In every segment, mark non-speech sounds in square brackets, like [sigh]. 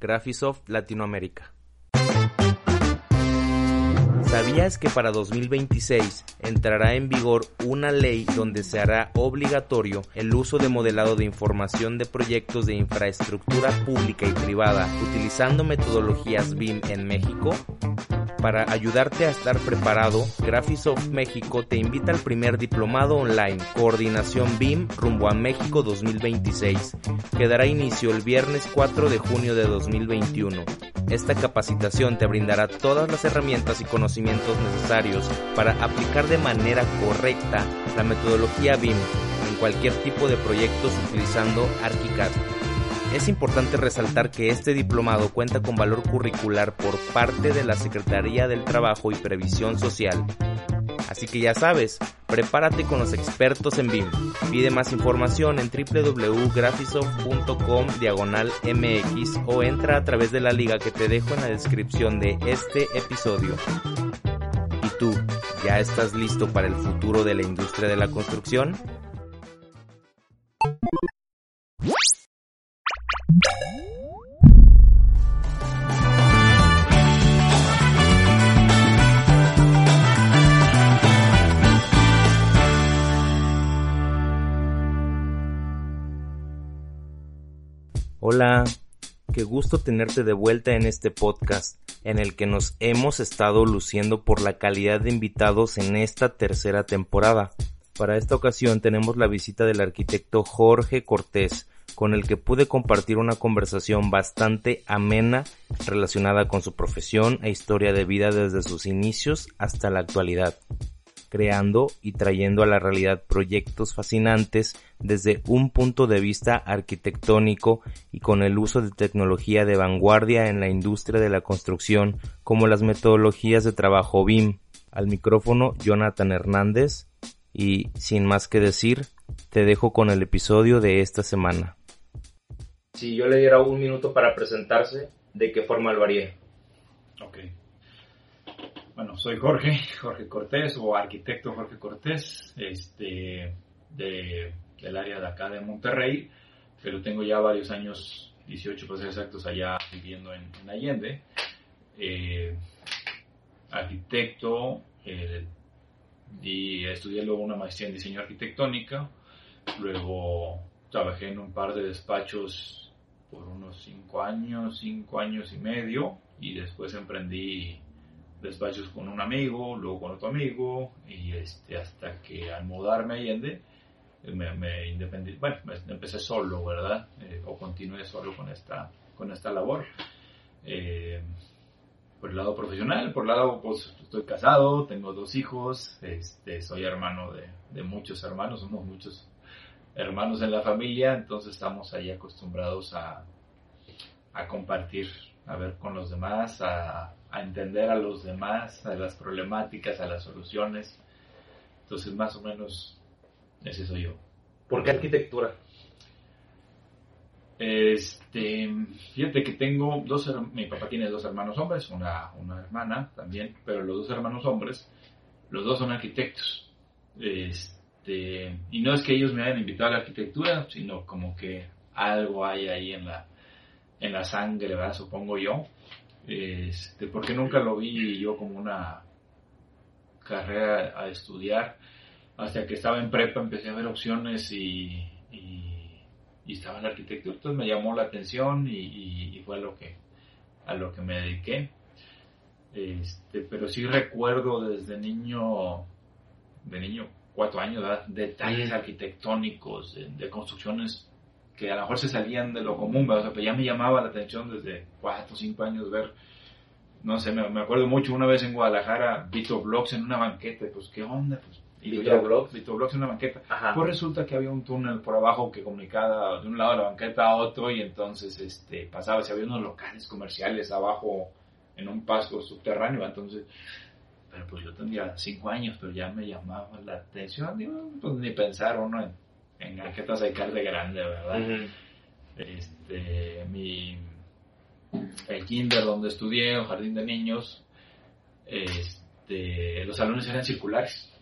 Graphisoft Latinoamérica. ¿Sabías que para 2026 entrará en vigor una ley donde se hará obligatorio el uso de modelado de información de proyectos de infraestructura pública y privada utilizando metodologías BIM en México? Para ayudarte a estar preparado, Graphisoft México te invita al primer diplomado online Coordinación BIM rumbo a México 2026, que dará inicio el viernes 4 de junio de 2021. Esta capacitación te brindará todas las herramientas y conocimientos necesarios para aplicar de manera correcta la metodología BIM en cualquier tipo de proyectos utilizando ArchiCAD. Es importante resaltar que este diplomado cuenta con valor curricular por parte de la Secretaría del Trabajo y Previsión Social. Así que ya sabes, prepárate con los expertos en BIM. Pide más información en www.graphisoft.com diagonal mx o entra a través de la liga que te dejo en la descripción de este episodio. ¿Y tú, ya estás listo para el futuro de la industria de la construcción? Hola, qué gusto tenerte de vuelta en este podcast en el que nos hemos estado luciendo por la calidad de invitados en esta tercera temporada. Para esta ocasión tenemos la visita del arquitecto Jorge Cortés, con el que pude compartir una conversación bastante amena relacionada con su profesión e historia de vida desde sus inicios hasta la actualidad creando y trayendo a la realidad proyectos fascinantes desde un punto de vista arquitectónico y con el uso de tecnología de vanguardia en la industria de la construcción como las metodologías de trabajo BIM. Al micrófono Jonathan Hernández y sin más que decir, te dejo con el episodio de esta semana. Si yo le diera un minuto para presentarse, ¿de qué forma lo haría? Ok. Bueno, soy Jorge, [laughs] Jorge Cortés o arquitecto Jorge Cortés, este, de, del área de acá de Monterrey, pero tengo ya varios años, 18 para ser exactos, allá viviendo en, en Allende. Eh, arquitecto, eh, y estudié luego una maestría en diseño arquitectónica, luego trabajé en un par de despachos por unos 5 años, 5 años y medio, y después emprendí despachos con un amigo, luego con otro amigo, y este, hasta que al mudarme a Allende, me, me independí, bueno, me, empecé solo, ¿verdad? Eh, o continué solo con esta, con esta labor. Eh, por el lado profesional, por el lado, pues estoy casado, tengo dos hijos, este, soy hermano de, de muchos hermanos, somos muchos hermanos en la familia, entonces estamos ahí acostumbrados a, a compartir, a ver con los demás, a, a entender a los demás, a las problemáticas, a las soluciones. Entonces, más o menos, ese soy yo. ¿Por qué arquitectura? Este, fíjate que tengo dos, mi papá tiene dos hermanos hombres, una, una hermana también, pero los dos hermanos hombres, los dos son arquitectos. Este, y no es que ellos me hayan invitado a la arquitectura, sino como que algo hay ahí en la, en la sangre, ¿verdad? Supongo yo. Este, porque nunca lo vi yo como una carrera a estudiar. Hasta que estaba en prepa empecé a ver opciones y, y, estaba en la arquitectura. Entonces me llamó la atención y- y fue a lo que, a lo que me dediqué. Este, pero sí recuerdo desde niño, de niño, cuatro años, ¿verdad? detalles arquitectónicos, de, de construcciones que a lo mejor se salían de lo común, ¿verdad? O sea, pero ya me llamaba la atención desde cuatro o cinco años ver, no sé, me, me acuerdo mucho una vez en Guadalajara, Vito Blogs en una banqueta, pues qué onda, pues Y ya- Vitroblox en una banqueta. Ajá. Pues resulta que había un túnel por abajo que comunicaba de un lado de la banqueta a otro y entonces este pasaba, si había unos locales comerciales abajo en un paso subterráneo, entonces, pero pues yo tendría cinco años, pero ya me llamaba la atención, digo, pues ni pensar uno en, en banquetas de de grande, ¿verdad? Este, mi, el kinder donde estudié, el jardín de niños, este, los salones eran circulares,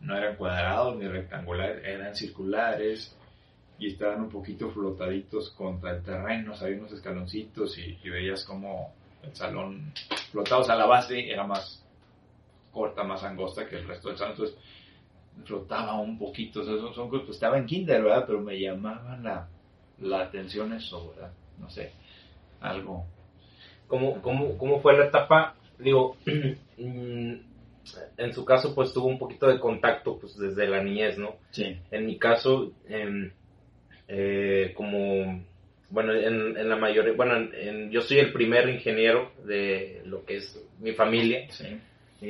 no eran cuadrados ni rectangulares, eran circulares y estaban un poquito flotaditos contra el terreno, o sea, había unos escaloncitos y, y veías como el salón flotaba, o sea, la base era más corta, más angosta que el resto del salón, entonces flotaba un poquito, o sea, son, cosas- pues, estaba en kinder, ¿verdad? Pero me llamaban la, la atención eso, ¿verdad? No sé, algo. ¿Cómo, cómo, cómo fue la etapa? Digo, [clears throat] mm, en su caso, pues tuvo un poquito de contacto pues desde la niñez, ¿no? Sí. En mi caso, em, eh, como, bueno, en, en la mayoría, bueno, en- en- yo soy el primer ingeniero de lo que es mi familia. Sí.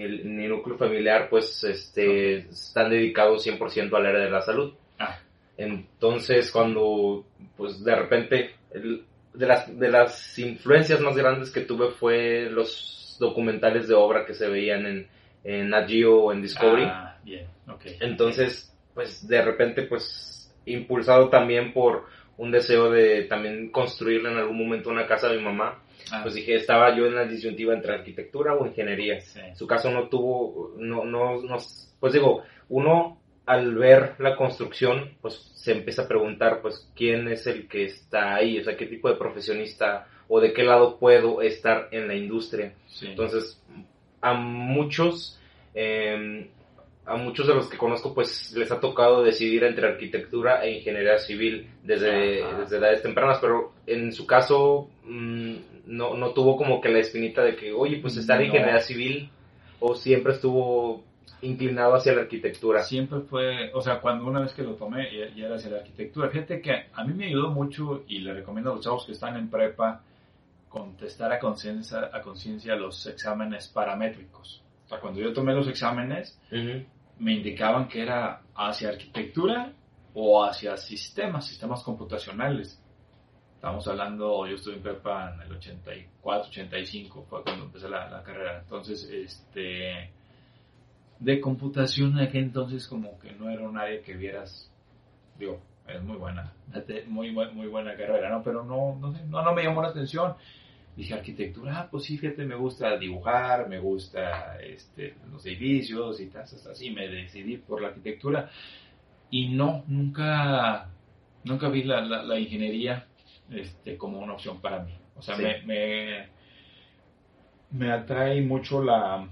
El- mi núcleo familiar, pues, este, están dedicados 100% al área de la salud. Ah, Entonces, cuando, pues, de repente, el- de, las, de las influencias más grandes que tuve fue los documentales de obra que se veían en, en Nat Geo o en Discovery. ah, bien. Entonces, pues, de repente, pues, impulsado también por un deseo de también construirle en algún momento una casa a mi mamá, Ah, pues dije, estaba yo en la disyuntiva entre arquitectura o ingeniería. sí. Su caso no tuvo, no, no, no, pues digo, uno al ver la construcción, pues se empieza a preguntar, pues, quién es el que está ahí, o sea, qué tipo de profesionista o de qué lado puedo estar en la industria. sí. Entonces, a muchos, eh, a muchos de los que conozco, pues les ha tocado decidir entre arquitectura e ingeniería civil desde, desde edades tempranas, pero en su caso mm, no, no tuvo como que la espinita de que, oye, pues estar en No. ingeniería civil o siempre estuvo inclinado hacia la arquitectura. Siempre fue, o sea, cuando una vez que lo tomé, ya, ya era hacia la arquitectura. Fíjate que a mí me ayudó mucho y le recomiendo a los chavos que están en prepa contestar a conciencia a conciencia los exámenes paramétricos. O sea, cuando yo tomé los exámenes, me indicaban que era hacia arquitectura o hacia sistemas, sistemas computacionales. Estamos hablando, yo estuve en prepa en el 84, 85, fue cuando empecé la, carrera. Entonces, este, de computación en aquel entonces como que no era un área que vieras, digo, es muy buena, [laughs] muy, muy buena carrera, ¿no? Pero no, no, sé, no, no me llamó la atención. Dije, arquitectura, ah, pues sí, fíjate, me gusta dibujar, me gusta este, los edificios y tal, así me decidí por la arquitectura. Y no, nunca, nunca vi la, la ingeniería este, como una opción para mí. O sea, Sí. me, me, me atrae mucho la,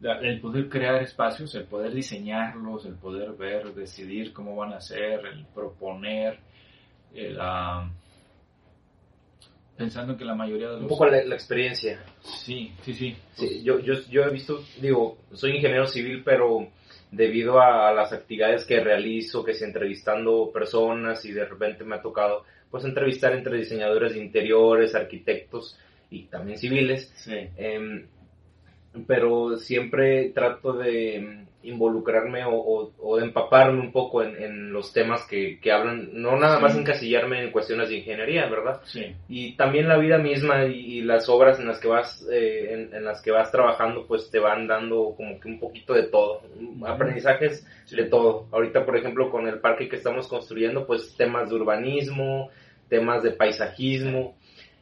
la- el poder crear espacios, el poder diseñarlos, el poder ver, decidir cómo van a ser, el proponer, el, ah, pensando que la mayoría de los... Un poco la, la experiencia. Sí, sí, sí. Sí, yo, yo, yo he visto, digo, soy ingeniero civil, pero debido a, las actividades que realizo, que si entrevistando personas y de repente me ha tocado pues entrevistar entre diseñadores de interiores, arquitectos y también civiles, Sí, em, pero siempre trato de involucrarme o, o- o de empaparme un poco en, en los temas que, que hablan, no nada más encasillarme en cuestiones de ingeniería, ¿verdad? sí, y también la vida misma y, y las obras en las que vas eh, en, en las que vas trabajando pues te van dando como que un poquito de todo aprendizajes sí. de todo ahorita por ejemplo con el parque que estamos construyendo pues temas de urbanismo temas de paisajismo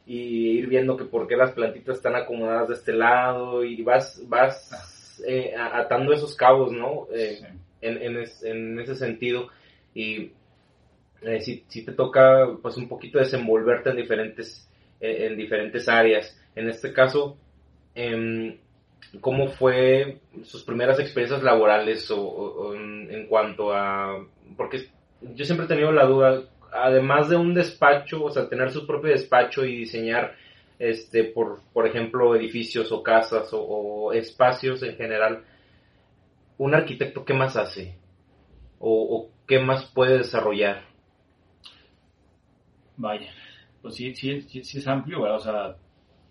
y ir viendo que por qué las plantitas están acomodadas de este lado y vas vas eh, atando esos cabos no Eh, Sí. en, en, es- en ese sentido. Y eh, si, si te toca pues un poquito desenvolverte en diferentes eh, en diferentes áreas. En este caso em, cómo fue sus primeras experiencias laborales o, o- o en, en cuanto a porque yo siempre he tenido la duda además de un despacho o sea tener su propio despacho y diseñar este por por ejemplo edificios o casas o, o espacios en general un arquitecto qué más hace o, o qué más puede desarrollar Vaya, pues sí, sí, sí, sí es amplio, ¿verdad? O sea,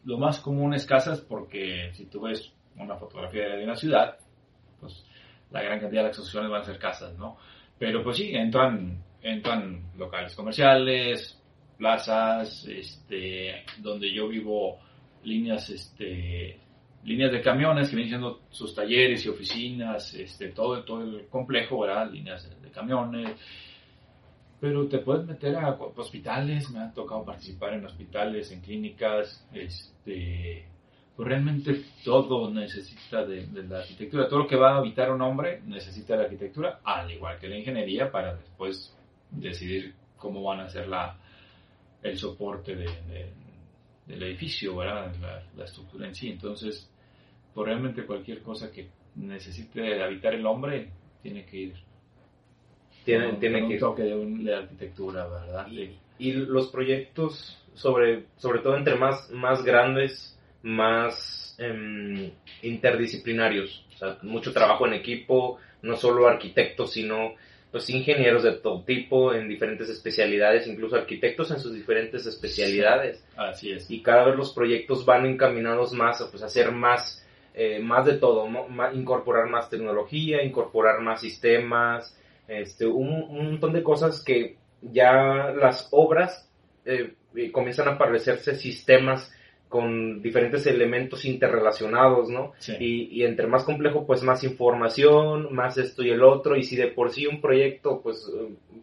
lo más común es casas porque si tú ves una fotografía de una ciudad, pues la gran cantidad de las construcciones van a ser casas, ¿no? Pero pues sí, entran, entran locales comerciales, plazas, este, donde yo vivo, líneas, este, líneas de camiones que vienen siendo sus talleres y oficinas, este, todo, todo el complejo, ¿verdad? Líneas de camiones. Pero te puedes meter a hospitales, me ha tocado participar en hospitales, en clínicas, este, pues realmente todo necesita de, la arquitectura. Todo lo que va a habitar un hombre necesita la arquitectura, al igual que la ingeniería, para después decidir cómo van a hacer la, el soporte del edificio, ¿verdad? La, la, estructura en sí. Entonces, pues realmente cualquier cosa que necesite habitar el hombre tiene que ir. Tiene, tiene un que toque de, arquitectura, ¿verdad? Y, y, los proyectos, sobre, sobre todo entre más, más grandes, más eh, interdisciplinarios. O sea, mucho trabajo en equipo, no solo arquitectos, sino pues ingenieros de todo tipo en diferentes especialidades, incluso arquitectos en sus diferentes especialidades. así es. Y cada vez los proyectos van encaminados más a pues, hacer más eh, más de todo, incorporar más tecnología, incorporar más sistemas, este, un, montón de cosas que ya las obras eh, comienzan a parecerse sistemas con diferentes elementos interrelacionados, ¿no? Y, y, entre más complejo, pues más información, más esto y el otro, y si de por sí un proyecto, pues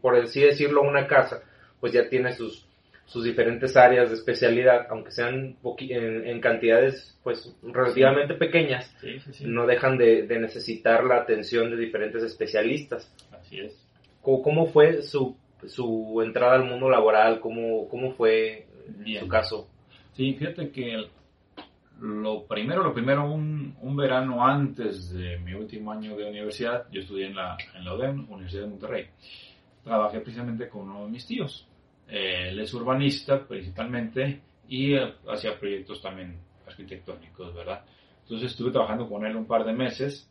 por así decirlo, una casa, pues ya tiene sus, sus diferentes áreas de especialidad, aunque sean en, cantidades pues relativamente pequeñas, no dejan de, necesitar la atención de diferentes especialistas. Así es. ¿Cómo, fue su, su, entrada al mundo laboral? ¿Cómo, cómo fue su caso? Sí, fíjate que lo primero, lo primero, un, un, verano antes de mi último año de universidad, yo estudié en la, en la UDEM, Universidad de Monterrey. Trabajé precisamente con uno de mis tíos, él es urbanista principalmente y eh, hacía proyectos también arquitectónicos, ¿verdad? Entonces estuve trabajando con él un par de meses.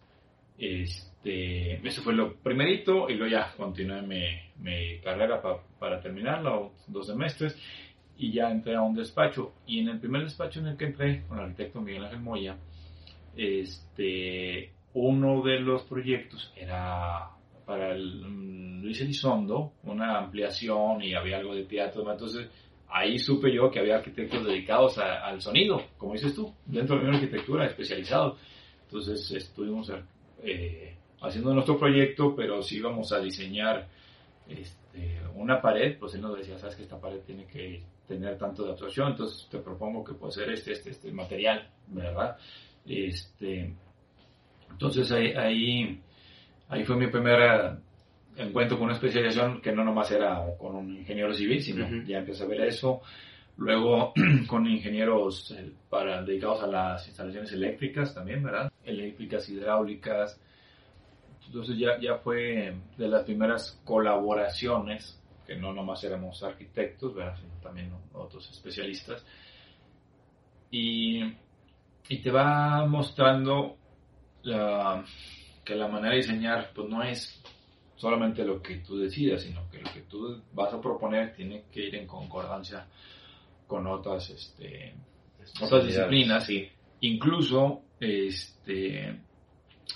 Este, eso fue lo primerito y luego ya continué mi, mi carrera para terminarla, dos semestres, y ya entré a un despacho. Y en el primer despacho en el que entré, con el arquitecto Miguel Ángel Moya, este, uno de los proyectos era para el mm, Luis Elizondo, una ampliación y había algo de teatro, entonces ahí supe yo que había arquitectos dedicados al sonido, como dices tú, dentro de una arquitectura especializado. Entonces estuvimos eh, haciendo nuestro proyecto, pero si íbamos a diseñar este, una pared, pues él nos decía, sabes que esta pared tiene que tener tanto de absorción, entonces te propongo que puede ser este, este, este material, ¿verdad? Este, entonces ahí ahí fue mi primer eh, encuentro con una especialización que no nomás era con un ingeniero civil, sino ya empecé a ver eso. Luego [clears throat] con ingenieros eh, para, dedicados a las instalaciones eléctricas también, ¿verdad? Eléctricas, hidráulicas. Entonces ya, ya fue de las primeras colaboraciones, que no nomás éramos arquitectos, ¿verdad? Sino también otros especialistas. Y, y te va mostrando la que la manera de diseñar pues no es solamente lo que tú decidas, sino que lo que tú vas a proponer tiene que ir en concordancia con otras, este, otras disciplinas. Sí. Incluso, este,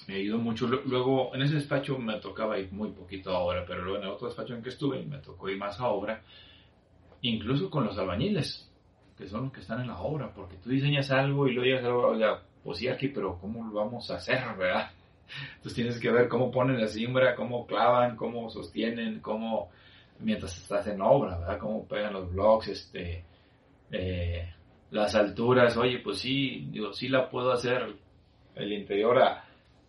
me ido mucho. Luego, en ese despacho me tocaba ir muy poquito a obra, pero luego en el otro despacho en que estuve me tocó ir más a obra, incluso con los albañiles, que son los que están en la obra, porque tú diseñas algo y luego llegas a la obra, oiga, pues sí aquí, pero ¿cómo lo vamos a hacer, [laughs] verdad? Entonces tienes que ver cómo ponen la siembra, cómo clavan, cómo sostienen, cómo, mientras estás en obra, ¿verdad? Cómo pegan los blocks, este, eh, las alturas, oye, pues sí, digo, sí la puedo hacer el interior a,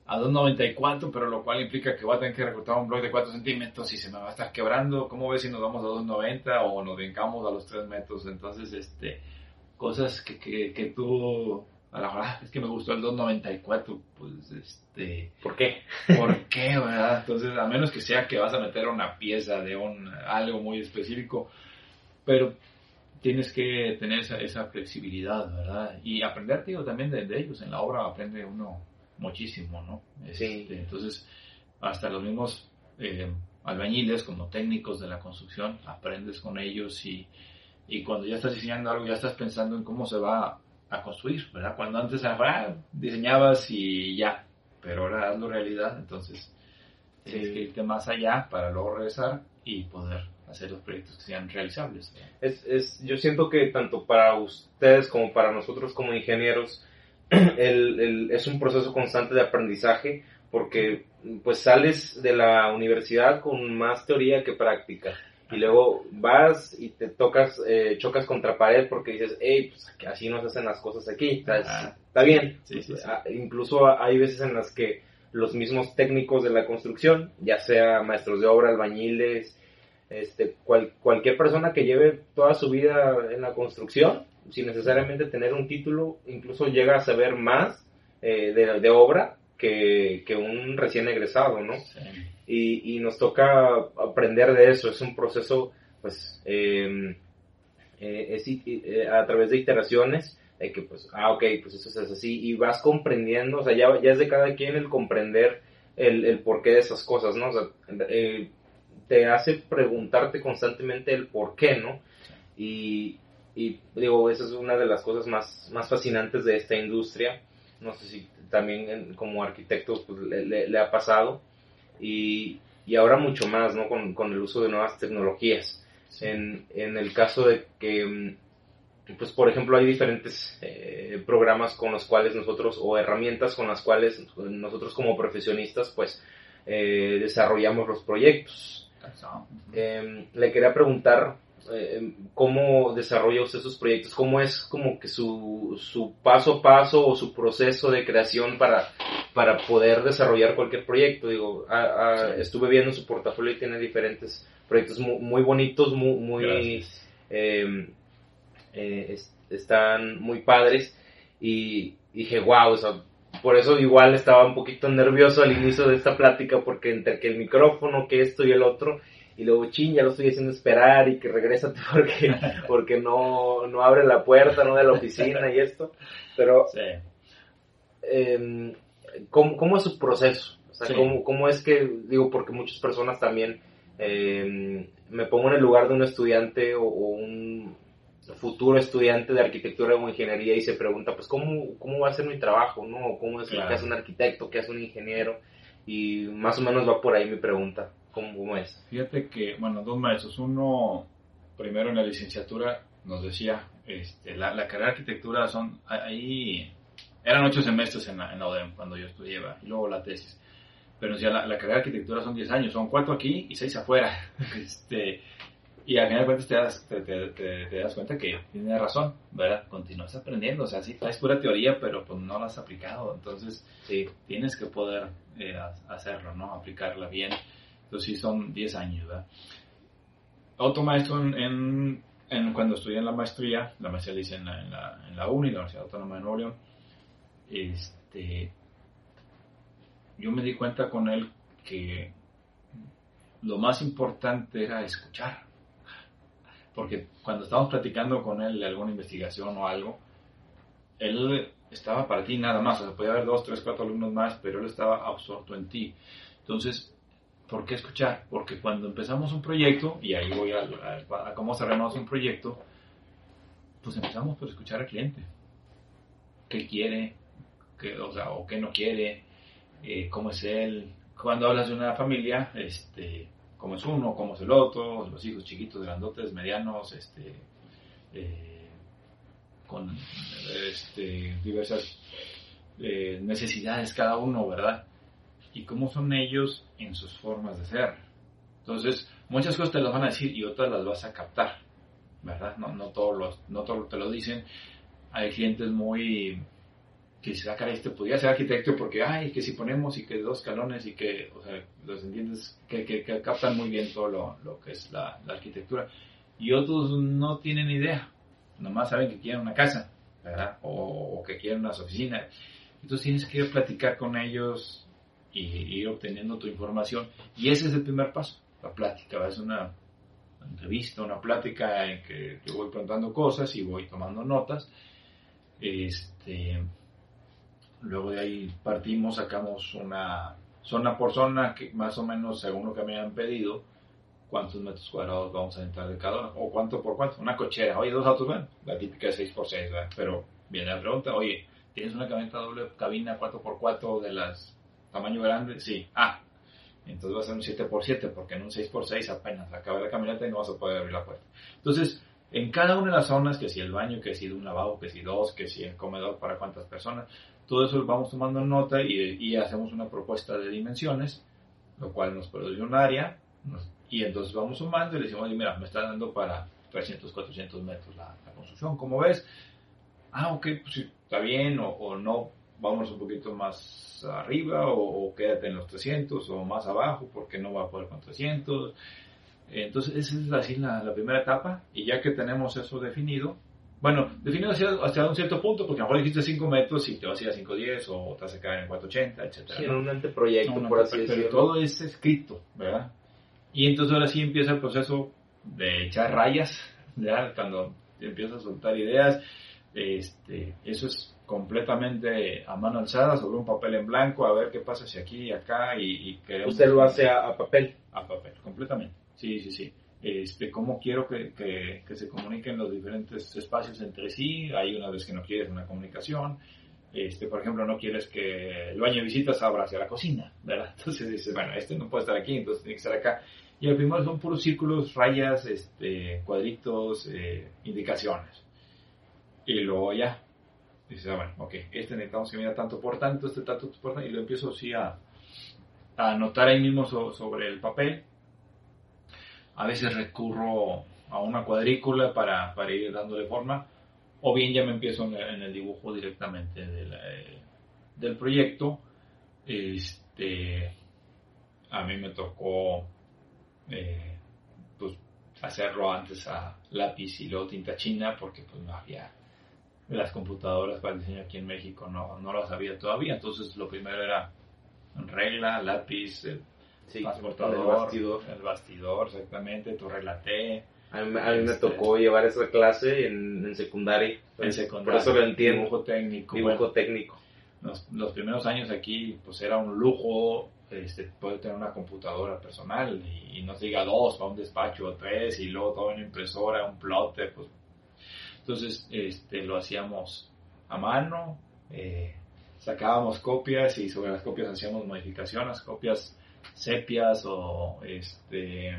a 2.94, pero lo cual implica que voy a tener que recortar un bloque de 4 centímetros y se me va a estar quebrando. ¿Cómo ves si nos vamos a 2.90 o nos brincamos a los 3 metros? Entonces, este, cosas que, que, que tú a la hora, es que me gustó el 294, pues este... ¿Por qué? ¿Por qué, verdad? Entonces, a menos que sea que vas a meter una pieza de un algo muy específico, pero tienes que tener esa, esa flexibilidad, ¿verdad? Y aprender, digo, también de, ellos, en la obra aprende uno muchísimo, ¿no? sí. Este, entonces, hasta los mismos eh, albañiles, como técnicos de la construcción, aprendes con ellos y, y cuando ya estás diseñando algo, ya estás pensando en cómo se va a construir, ¿verdad? Cuando antes ah, diseñabas y ya, pero ahora hazlo realidad, entonces tienes que irte más allá para luego regresar y poder hacer los proyectos que sean realizables. Es, es, yo siento que tanto para ustedes como para nosotros como ingenieros, [clears throat] el, el, es un proceso constante de aprendizaje porque pues sales de la universidad con más teoría que práctica y luego vas y te tocas, eh, chocas contra pared porque dices, hey, pues así no se hacen las cosas aquí, está, está bien. Sí, sí, sí. Ah, Incluso hay veces en las que los mismos técnicos de la construcción, ya sea maestros de obra, albañiles, este, cual, cualquier persona que lleve toda su vida en la construcción, sin necesariamente tener un título, incluso llega a saber más eh, de, de, obra que, que, un recién egresado, ¿no? Sí. Y, y, nos toca aprender de eso, es un proceso, pues, eh, eh, es, eh, a través de iteraciones, de que, pues, ah, ok, pues eso es así, y vas comprendiendo, o sea, ya, ya es de cada quien el comprender el, el porqué de esas cosas, ¿no? O sea, eh, te hace preguntarte constantemente el por qué, ¿no? Y, y digo, esa es una de las cosas más, más fascinantes de esta industria. No sé si también como arquitecto pues, le, le, le, ha pasado. Y, y, ahora mucho más, ¿no? Con, con, el uso de nuevas tecnologías. Sí. En, en el caso de que, pues por ejemplo, hay diferentes eh, programas con los cuales nosotros, o herramientas con las cuales nosotros como profesionistas, pues eh, desarrollamos los proyectos. Eh, le quería preguntar eh, cómo desarrolla usted sus proyectos, cómo es como que su, su paso a paso o su proceso de creación para, para poder desarrollar cualquier proyecto. Digo, a, a, sí. estuve viendo su portafolio y tiene diferentes proyectos muy, muy bonitos, muy, muy eh, están muy padres y, y dije, wow, o sea, por eso igual estaba un poquito nervioso al inicio de esta plática porque entre que el micrófono, que esto y el otro, y luego ching, ya lo estoy haciendo esperar y que regrésate [laughs] porque, porque no, no abre la puerta, no de la oficina y esto, pero sí. eh, ¿cómo, ¿cómo, es su proceso? O sea, sí. ¿cómo, ¿cómo, es que, digo, porque muchas personas también, eh, me pongo en el lugar de un estudiante o, o un futuro estudiante de arquitectura o ingeniería y se pregunta, pues, ¿cómo, cómo va a ser mi trabajo? ¿no? ¿Cómo es claro. que hace un arquitecto? ¿Qué hace un ingeniero? Y más o menos va por ahí mi pregunta. ¿Cómo, cómo es? Fíjate que, bueno, dos maestros. Uno, primero en la licenciatura, nos decía, este, la, la carrera de arquitectura son, ahí, eran ocho semestres en la, en la ODEM cuando yo estudiaba, y luego la tesis. Pero decía, la, la carrera de arquitectura son 10 años, son cuatro aquí y seis afuera. [laughs] este, y al final de cuentas te das, te, te, te, te das cuenta que tienes razón, ¿verdad? Continúas aprendiendo, o sea, sí, traes pura teoría, pero pues no la has aplicado, entonces sí. tienes que poder eh, hacerlo, ¿no? Aplicarla bien. Entonces sí son 10 años, ¿verdad? Otro maestro en, en, en, cuando estudié en la maestría, la maestría la hice en la, en la, en la UNI, la Universidad Autónoma de Nuevo León, este, yo me di cuenta con él que lo más importante era escuchar porque cuando estábamos platicando con él de alguna investigación o algo, él estaba para ti nada más, o sea, podía haber dos, tres, cuatro alumnos más, pero él estaba absorto en ti. Entonces, ¿por qué escuchar? Porque cuando empezamos un proyecto, y ahí voy a, a, a cómo cerramos un proyecto, pues empezamos por escuchar al cliente. ¿Qué quiere? ¿Qué, o, qué no quiere? Eh, ¿Cómo es él? Cuando hablas de una familia, este, cómo es uno, cómo es el otro, los hijos chiquitos, grandotes, medianos, este, eh, con este, diversas eh, necesidades cada uno, ¿verdad? Y cómo son ellos en sus formas de ser. Entonces, muchas cosas te las van a decir y otras las vas a captar, ¿verdad? No, no, todos, los, no todos te lo dicen. Hay clientes muy que se saca este podría ser arquitecto porque, ay, que si ponemos y que dos calones y que, o sea, los entiendes, que, que, que captan muy bien todo lo, lo que es la, la, arquitectura. Y otros no tienen idea, nomás saben que quieren una casa, ¿verdad? O, o que quieren unas oficinas. Entonces tienes que platicar con ellos y, ir obteniendo tu información. Y ese es el primer paso, la plática, es una entrevista, una plática en que yo voy preguntando cosas y voy tomando notas. Este, Luego de ahí partimos, sacamos una zona por zona, que más o menos según lo que me han pedido, cuántos metros cuadrados vamos a entrar de cada uno, o cuánto por cuánto, una cochera, oye, dos autos, bueno, la típica de 6x6, ¿verdad? pero viene la pregunta, oye, ¿tienes una camioneta doble cabina 4x4 de las tamaño grande, sí. Ah, entonces va a ser un 7x7 porque en un 6x6 apenas acaba la camioneta y no vas a poder abrir la puerta. Entonces, en cada una de las zonas, que si el baño, que si un lavabo, que si dos, que si el comedor para cuántas personas, todo eso vamos tomando nota y, y hacemos una propuesta de dimensiones, lo cual nos produce un área, y entonces vamos sumando y le decimos, mira, me está dando para 300, 400 metros la, la construcción, como ves, ah, ok, pues está bien, o, o no, vamos un poquito más arriba, o, o, quédate en los 300, o más abajo, porque no va a poder con 300. Entonces, esa es así la, la primera etapa, y ya que tenemos eso definido, bueno, definido hacia, hasta un cierto punto, porque a lo mejor dijiste 5 metros y te vas a ir a 510 o te vas a quedar en 480, etc. Sí, en un anteproyecto, No, por así pero decirlo. Todo es escrito, ¿verdad? Y entonces ahora sí empieza el proceso de echar rayas, ya cuando empiezas a soltar ideas, este, eso es completamente a mano alzada sobre un papel en blanco, a ver qué pasa si aquí y acá y, y queremos... Usted lo hace a, a papel. a papel, completamente. Sí, sí, sí. Este, cómo quiero que, que, que se comuniquen los diferentes espacios entre sí. Hay una vez que no quieres una comunicación. Este, por ejemplo, no quieres que el baño de visitas abra hacia la cocina, ¿verdad? [laughs] Entonces dices, bueno, este no puede estar aquí, entonces tiene que estar acá. Y al primero son puros círculos, rayas, este, cuadritos, eh, indicaciones. Y luego ya, dices, ah, bueno, ok, este necesitamos que mida tanto por tanto, este tanto por tanto, y lo empiezo así a, a anotar ahí mismo so- sobre el papel. A veces recurro a una cuadrícula para, para ir dándole forma, o bien ya me empiezo en el, en el dibujo directamente del, eh, del proyecto. Este, a mí me tocó eh, pues, hacerlo antes a lápiz y luego tinta china porque pues no había las computadoras para el diseño aquí en México no, no las había todavía entonces lo primero era regla, lápiz, eh, Sí, transportador, el bastidor. el bastidor, exactamente, tu regla T, A mí, a mí me Este- tocó llevar esa clase en, en secundaria. en secundaria, Por eso lo entiendo. dibujo técnico, Dibujo bueno, técnico. los, los primeros años aquí pues era un lujo este, poder tener una computadora personal y, y no se diga dos para un despacho o tres y luego todo en impresora, un plotter, pues entonces este, lo hacíamos a mano, eh, sacábamos copias y sobre las copias hacíamos modificaciones, copias sepias o este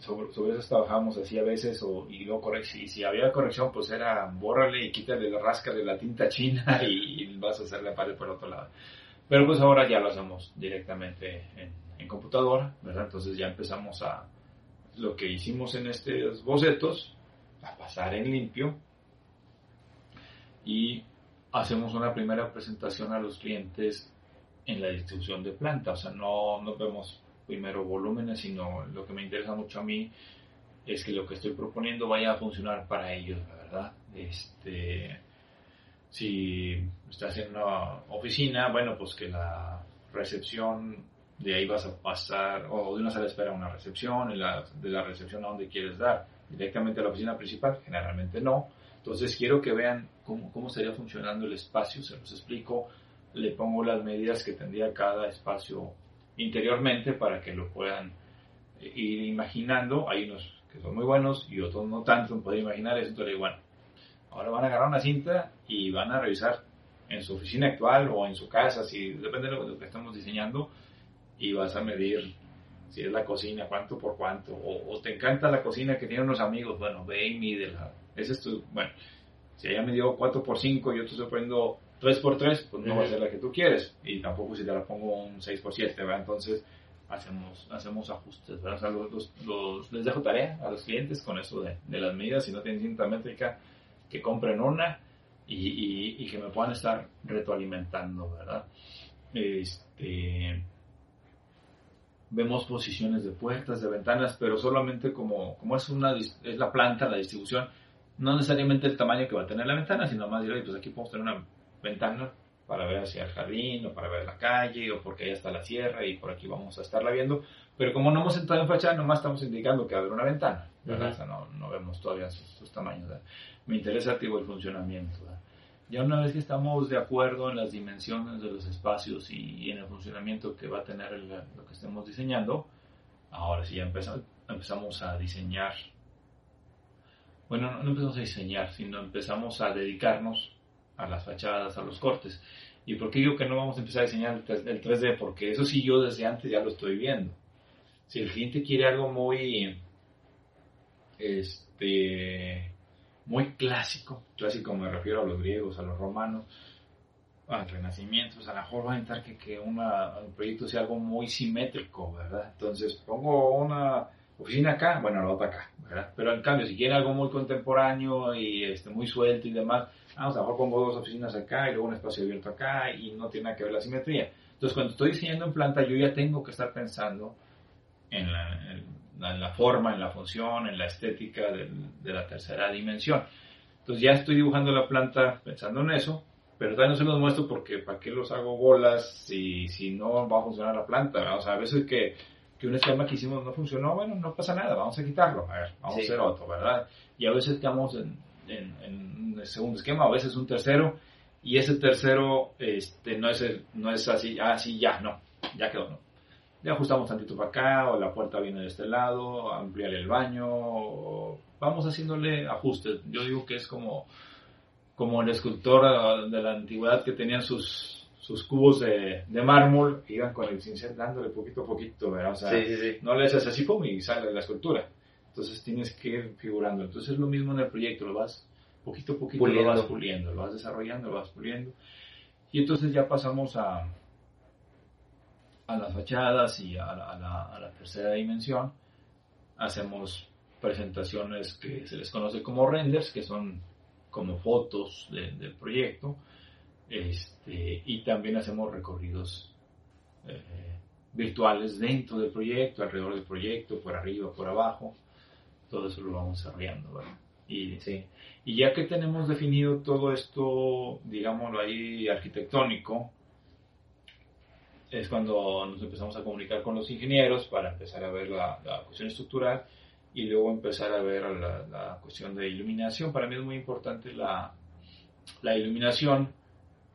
sobre, sobre eso trabajábamos así a veces o, y luego corre- si, si había corrección pues era bórrale y quítale la rasca de la tinta china y, [laughs] y vas a hacer la pared por otro lado pero pues ahora ya lo hacemos directamente en, en computadora verdad entonces ya empezamos a lo que hicimos en estos bocetos a pasar en limpio y hacemos una primera presentación a los clientes en la distribución de planta, o sea, no, vemos primero volúmenes, sino lo que me interesa mucho a mí es que lo que estoy proponiendo vaya a funcionar para ellos, la verdad. Este, si estás en una oficina, bueno, pues que la recepción de ahí vas a pasar, o de una sala espera a una recepción, y la- de la recepción a donde quieres dar, directamente a la oficina principal, generalmente no. Entonces quiero que vean cómo, cómo estaría funcionando el espacio, se los explico, le pongo las medidas que tendría cada espacio interiormente para que lo puedan eh, ir imaginando. Hay unos que son muy buenos y otros no tanto, pueden imaginar eso, entonces bueno, ahora van a agarrar una cinta y van a revisar en su oficina actual o en su casa, si depende de lo que estamos diseñando, y vas a medir si es la cocina, cuánto por cuánto, o, o te encanta la cocina que tiene unos amigos, bueno, ve y mídela. Ese es tu, bueno, si ella me dio 4 por 5 y yo te estoy poniendo 3 por 3, pues no va a ser la que tú quieres, y tampoco si te la pongo un 6 por 7, ¿verdad? Entonces, hacemos, hacemos ajustes, ¿verdad? O sea, los, los- los- les dejo tarea a los clientes con eso de, de las medidas, si no tienen cinta métrica, que compren una y, y- y que me puedan estar retroalimentando, ¿verdad? Este, vemos posiciones de puertas, de ventanas, pero solamente como, como es, una, es la planta, la distribución, no necesariamente el tamaño que va a tener la ventana, sino más bien, pues aquí podemos tener una ventana para ver hacia el jardín o para ver la calle o porque allá está la sierra y por aquí vamos a estarla viendo. Pero como no hemos entrado en fachada, nomás estamos indicando que va a haber una ventana. ¿verdad? Ujú. O sea, no, no vemos todavía sus, sus tamaños. ¿verdad? Me interesa tipo, el funcionamiento. ¿verdad? Ya una vez que estamos de acuerdo en las dimensiones de los espacios y, en el funcionamiento que va a tener lo que estemos diseñando, ahora sí ya empezamos, empezamos a diseñar. Bueno, no, no empezamos a diseñar, sino empezamos a dedicarnos a las fachadas, a los cortes. ¿Y por qué digo que no vamos a empezar a diseñar el 3- el 3D? Porque eso sí yo desde antes ya lo estoy viendo. Si el cliente quiere algo muy, este, muy clásico, clásico me refiero a los griegos, a los romanos, al renacimiento, a lo mejor va a intentar que, que una, un proyecto sea algo muy simétrico, ¿verdad? Entonces pongo una oficina acá, bueno, la otra acá, ¿verdad? Pero en cambio, si quiere algo muy contemporáneo y este, muy suelto y demás, vamos, a lo mejor pongo dos oficinas acá y luego un espacio abierto acá y no tiene nada que ver la simetría. Entonces, cuando estoy diseñando en planta, yo ya tengo que estar pensando en la- en la forma, en la función, en la estética del- de la tercera dimensión. Entonces, ya estoy dibujando la planta pensando en eso, pero todavía no se los muestro porque ¿para qué los hago bolas si, si no va a funcionar la planta? O sea, a veces que, que un esquema que hicimos no funcionó, bueno, no pasa nada, vamos a quitarlo, a ver, vamos Sí. a hacer otro, ¿verdad? Y a veces quedamos en, en, en un segundo esquema, a veces un tercero, y ese tercero este, no, es el- no es así, ah, sí, ya, no, ya quedó, no. Le ajustamos tantito para acá, o la puerta viene de este lado, ampliar el baño, o vamos haciéndole ajustes. Yo digo que es como, como el escultor ah, de la antigüedad que tenían sus, sus cubos de, de mármol, que iban con el cincel dándole poquito a poquito, ¿verdad? O sea, Sí, sí, sí. no le haces así, pum, y sale la escultura. Entonces tienes que ir figurando. Entonces es lo mismo en el proyecto, lo vas poquito a poquito lo vas Puliendo. puliendo, lo vas desarrollando, lo vas puliendo. Y entonces ya pasamos a, a las fachadas y a la, a la- a la tercera dimensión. Hacemos presentaciones que se les conoce como renders, que son como fotos de- del proyecto. Este, y también hacemos recorridos eh, virtuales dentro del proyecto, alrededor del proyecto, por arriba, por abajo. Todo eso lo vamos desarrollando. Y, Sí. y ya que tenemos definido todo esto, digámoslo ahí, arquitectónico, es cuando nos empezamos a comunicar con los ingenieros para empezar a ver la, la cuestión estructural y luego empezar a ver la, la cuestión de iluminación. Para mí es muy importante la, la iluminación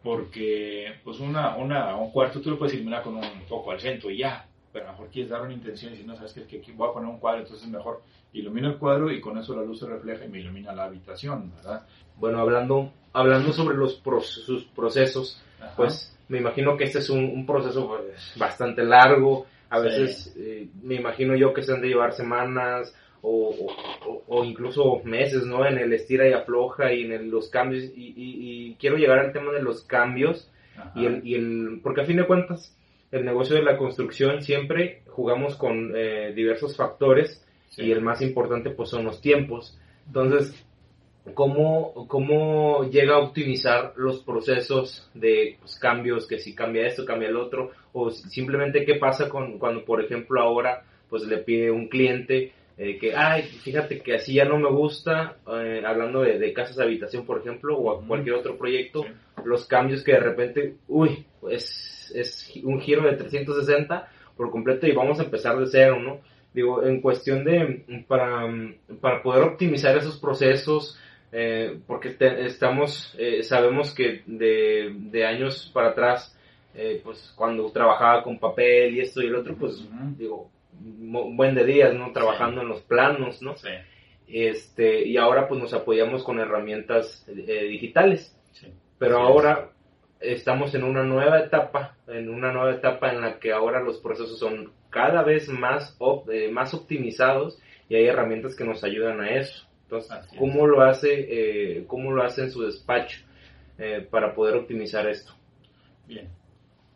porque pues una, una, un cuarto tú lo puedes iluminar con un foco al centro y ya, pero a lo mejor quieres dar una intención y si no sabes que, que voy a poner un cuadro, entonces mejor ilumino el cuadro y con eso la luz se refleja y me ilumina la habitación, ¿verdad? Bueno, hablando, hablando sobre los pro- sus procesos, Ajá. pues me imagino que este es un, un proceso pues, bastante largo. A Sí. veces eh, me imagino yo que se han de llevar semanas o, o- o- o incluso meses, ¿no? En el estira y afloja y en el- los cambios. Y, y- y quiero llegar al tema de los cambios Ajá. y el, y el, porque a fin de cuentas, el negocio de la construcción siempre jugamos con eh, diversos factores Sí. y el más importante pues son los tiempos. Entonces, ¿cómo, cómo llega a optimizar los procesos de pues, cambios, que si cambia esto, cambia el otro, o si- simplemente qué pasa con, cuando, por ejemplo, ahora pues le pide un cliente eh, que, ay, fíjate que así ya no me gusta, eh, hablando de, de casas de habitación, por ejemplo, o a cualquier otro proyecto, Sí. los cambios que de repente, uy, es, es un giro de 360 por completo y vamos a empezar de cero, ¿no? Digo, en cuestión de, para, para poder optimizar esos procesos, eh, porque te- estamos, eh, sabemos que de, de años para atrás, eh, pues cuando trabajaba con papel y esto y el otro, pues Ujú. digo, mo- buen de días, ¿no? Trabajando en los planos, ¿no? Sí, Este, y ahora pues nos apoyamos con herramientas eh, digitales. sí. Pero ahora estamos en una nueva etapa, en una nueva etapa en la que ahora los procesos son cada vez más, op- eh, más optimizados y hay herramientas que nos ayudan a eso. Entonces. ¿cómo lo hace, eh, cómo lo hace en su despacho eh, para poder optimizar esto? Bien.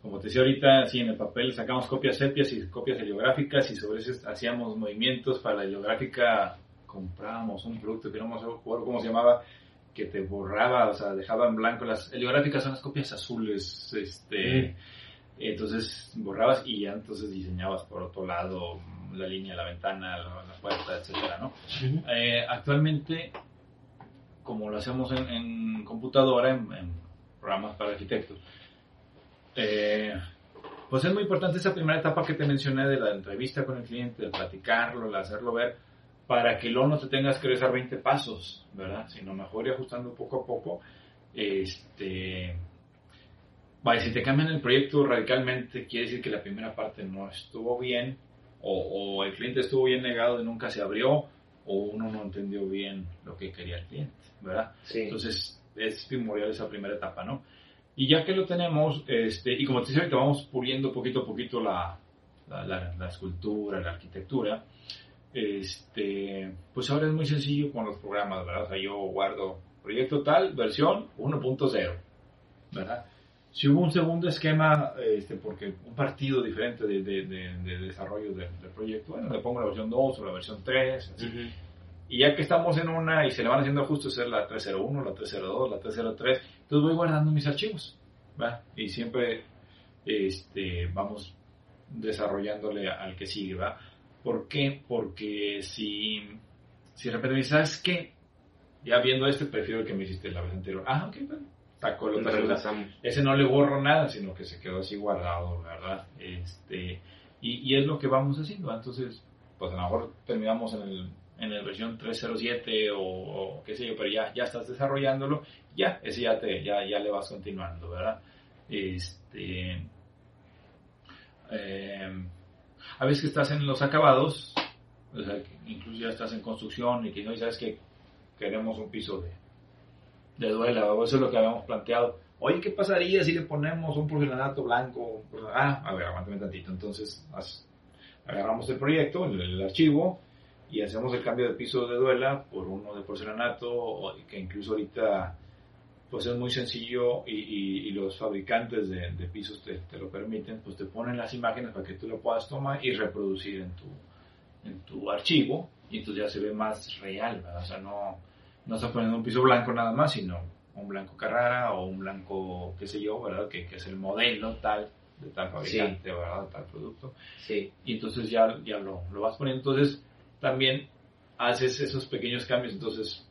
Como te decía ahorita, sí, en el papel sacamos copias sepias y copias heliográficas y sobre eso hacíamos movimientos para la heliográfica. Comprábamos un producto que no me acuerdo cómo se llamaba, que te borraba, o sea, dejaba en blanco. Las heliográficas son las copias azules, este. Entonces borrabas y ya entonces diseñabas por otro lado la línea, la ventana, la, la puerta, etcétera, ¿no? Eh, actualmente, como lo hacemos en, en computadora, en, en programas para arquitectos, eh, pues es muy importante esa primera etapa que te mencioné de la entrevista con el cliente, de platicarlo, de hacerlo ver, para que luego no te tengas que rezar 20 pasos, ¿verdad? Sino mejor ir ajustando poco a poco. Este, vaya, si te cambian el proyecto radicalmente, quiere decir que la primera parte no estuvo bien, o, o el cliente estuvo bien negado y nunca se abrió, o uno no entendió bien lo que quería el cliente, ¿verdad? Sí. Entonces es primordial esa primera etapa, ¿no? Y ya que lo tenemos, este, y como te decía, que vamos puliendo poquito a poquito la, la, la, la escultura, la arquitectura, este, pues ahora es muy sencillo con los programas, ¿verdad? O sea, yo guardo proyecto tal, versión 1.0, ¿verdad? Si hubo un segundo esquema, este, porque un partido diferente de, de, de, de desarrollo del, proyecto, bueno, le pongo la versión 2 o la versión 3, así. Uh -huh. Y ya que estamos en una y se le van haciendo ajustes, es la 301, la 302, la 303, entonces voy guardando mis archivos, ¿verdad? Y siempre este, vamos desarrollándole al que sigue, ¿verdad? ¿Por qué? Porque si, si de repente me dices, ¿sabes qué? Ya viendo este, prefiero el que me hiciste la vez anterior. Ah, ok, bueno, otro. Ese no le borro nada, sino que se quedó así guardado, ¿verdad? Este, y, y es lo que vamos haciendo. Entonces, pues a lo mejor terminamos en el en la versión 307 o, o, qué sé yo, pero ya, ya estás desarrollándolo, ya, ese ya, te, ya, ya le vas continuando, ¿verdad? Este, eh, a veces que estás en los acabados, o sea, incluso ya estás en construcción y que no, y sabes que queremos un piso de, de duela, o eso es lo que habíamos planteado. Oye, ¿qué pasaría si le ponemos un porcelanato blanco? Ah, a ver, aguántame tantito. Entonces, agarramos el proyecto, el, archivo, y hacemos el cambio de piso de duela por uno de porcelanato, que incluso ahorita pues es muy sencillo y, y, y los fabricantes de, de pisos te, te, lo permiten, pues te ponen las imágenes para que tú lo puedas tomar y reproducir en tu, en tu archivo y entonces ya se ve más real, ¿verdad? O sea, no, no estás poniendo un piso blanco nada más, sino un blanco Carrara o un blanco, qué sé yo, ¿verdad? Que, que es el modelo tal de tal fabricante, sí. ¿verdad? De tal producto. Sí. Y entonces ya, ya lo, lo vas poniendo. Entonces, también haces esos pequeños cambios, entonces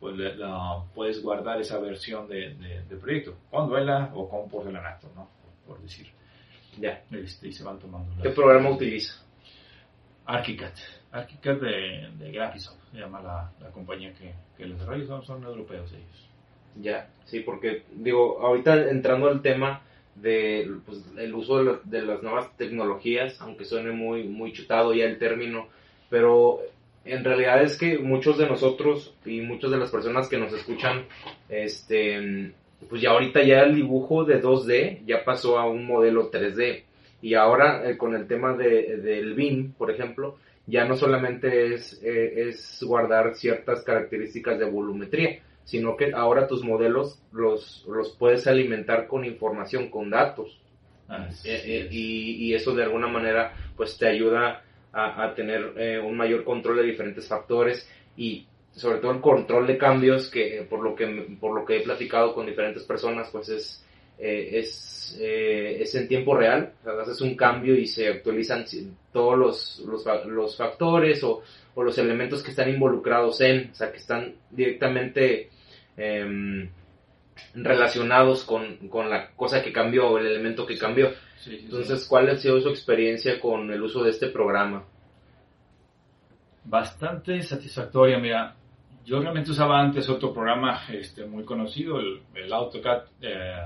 pues la, la, puedes guardar esa versión de, de, de, proyecto, con duela o con porcelanato, ¿no? Por, por decir. Ya. Este, y se van tomando. ¿Qué programa utiliza? Archicad. Archicad de, de Graphisoft, se llama la, la compañía que, que los desarrolla, son, son europeos ellos. Ya, sí, porque digo, ahorita entrando al tema de pues, el uso de, la, de, las nuevas tecnologías, aunque suene muy, muy chutado ya el término, pero en realidad es que muchos de nosotros y muchas de las personas que nos escuchan, este, pues ya ahorita ya el dibujo de 2D ya pasó a un modelo 3D. Y ahora eh, con el tema de, del BIM, por ejemplo, ya no solamente es, eh, es guardar ciertas características de volumetría, sino que ahora tus modelos los, los puedes alimentar con información, con datos. Ah, eh, y, y, eso de alguna manera pues te ayuda a, a tener eh, un mayor control de diferentes factores y sobre todo el control de cambios que por lo que por lo que he platicado con diferentes personas pues es eh, es, eh, es en tiempo real o sea, haces un cambio y se actualizan todos los, los, los factores o, o, los elementos que están involucrados en o sea que están directamente eh, relacionados con, con la cosa que cambió o el elemento que cambió Sí, sí, entonces, ¿cuál ha sido su experiencia con el uso de este programa? Bastante satisfactoria, mira. Yo realmente usaba antes otro programa este, muy conocido, el, el AutoCAD, eh,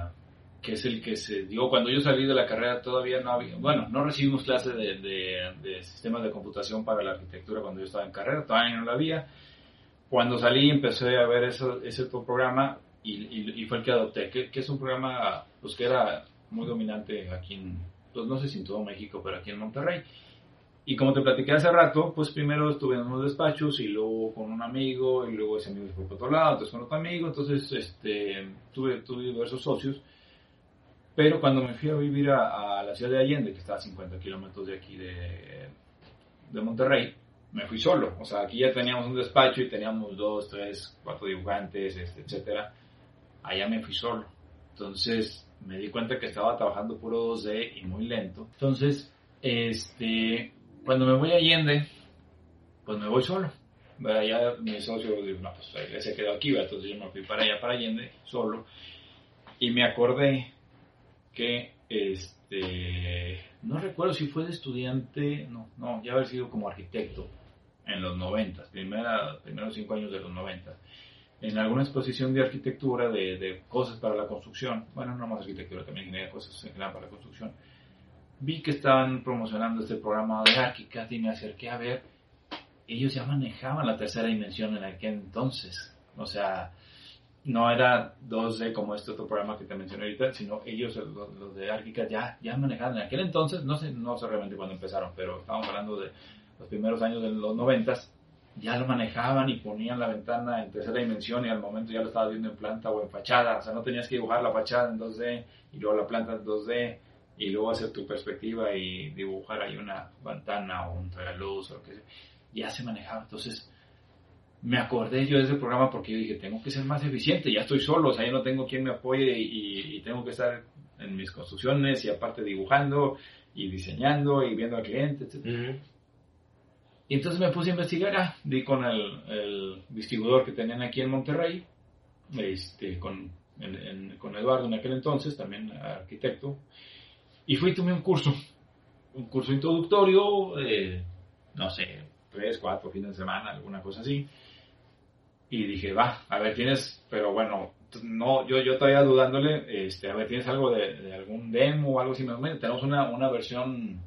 que es el que se dio cuando yo salí de la carrera. Todavía no había, bueno, no recibimos clase de, de, de sistemas de computación para la arquitectura cuando yo estaba en carrera, todavía no la había. Cuando salí empecé a ver eso, ese programa y, y, y fue el que adopté, que, que es un programa pues, que era muy dominante aquí en, pues no sé si en todo México, pero aquí en Monterrey. Y como te platiqué hace rato, pues primero estuve en unos despachos y luego con un amigo y luego ese amigo fue por otro lado, entonces con otro amigo, entonces este, tuve, tuve diversos socios. Pero cuando me fui a vivir a, a la ciudad de Allende, que está a 50 kilómetros de aquí de, de Monterrey, me fui solo. O sea, aquí ya teníamos un despacho y teníamos dos, tres, cuatro dibujantes, este, etcétera. Allá me fui solo. Entonces, me di cuenta que estaba trabajando puro 2D y muy lento. Entonces, este, cuando me voy a Allende, pues me voy solo. Ya mi socio dijo, no, pues se quedó aquí, ¿verdad? entonces yo me fui para allá, para Allende, solo. Y me acordé que, este, no recuerdo si fue de estudiante, no, no, ya haber sido como arquitecto en los 90, primera, primeros cinco años de los 90 en alguna exposición de arquitectura, de, de, cosas para la construcción, bueno, no más arquitectura, también ingeniería, cosas en general para la construcción, vi que estaban promocionando este programa de ArchiCAD y me acerqué a ver, ellos ya manejaban la tercera dimensión en aquel entonces, o sea, no era 2D como este otro programa que te mencioné ahorita, sino ellos, los, los de ArchiCAD, ya, ya manejaban. En aquel entonces, no sé, no sé realmente cuándo empezaron, pero estábamos hablando de los primeros años de los noventas, ya lo manejaban y ponían la ventana en tercera dimensión y al momento ya lo estabas viendo en planta o en fachada, o sea, no tenías que dibujar la fachada en 2D y luego la planta en 2D y luego hacer tu perspectiva y dibujar ahí una ventana o un tragaluz o lo que sea. Ya se manejaba, entonces me acordé yo de ese programa porque yo dije, tengo que ser más eficiente, ya estoy solo, o sea, ya no tengo quien me apoye y, y tengo que estar en mis construcciones y aparte dibujando y diseñando y viendo al cliente, etc. Y entonces me puse a investigar, ah, di con el, el distribuidor que tenían aquí en Monterrey, este, con, en- en- con Eduardo en aquel entonces, también arquitecto, y fui y tomé un curso, un curso introductorio, eh, no sé, tres, cuatro fines de semana, alguna cosa así, y dije, va, a ver, tienes, pero bueno, no, yo, yo todavía dudándole, este, a ver, tienes algo de, de algún demo o algo así, tenemos una, una versión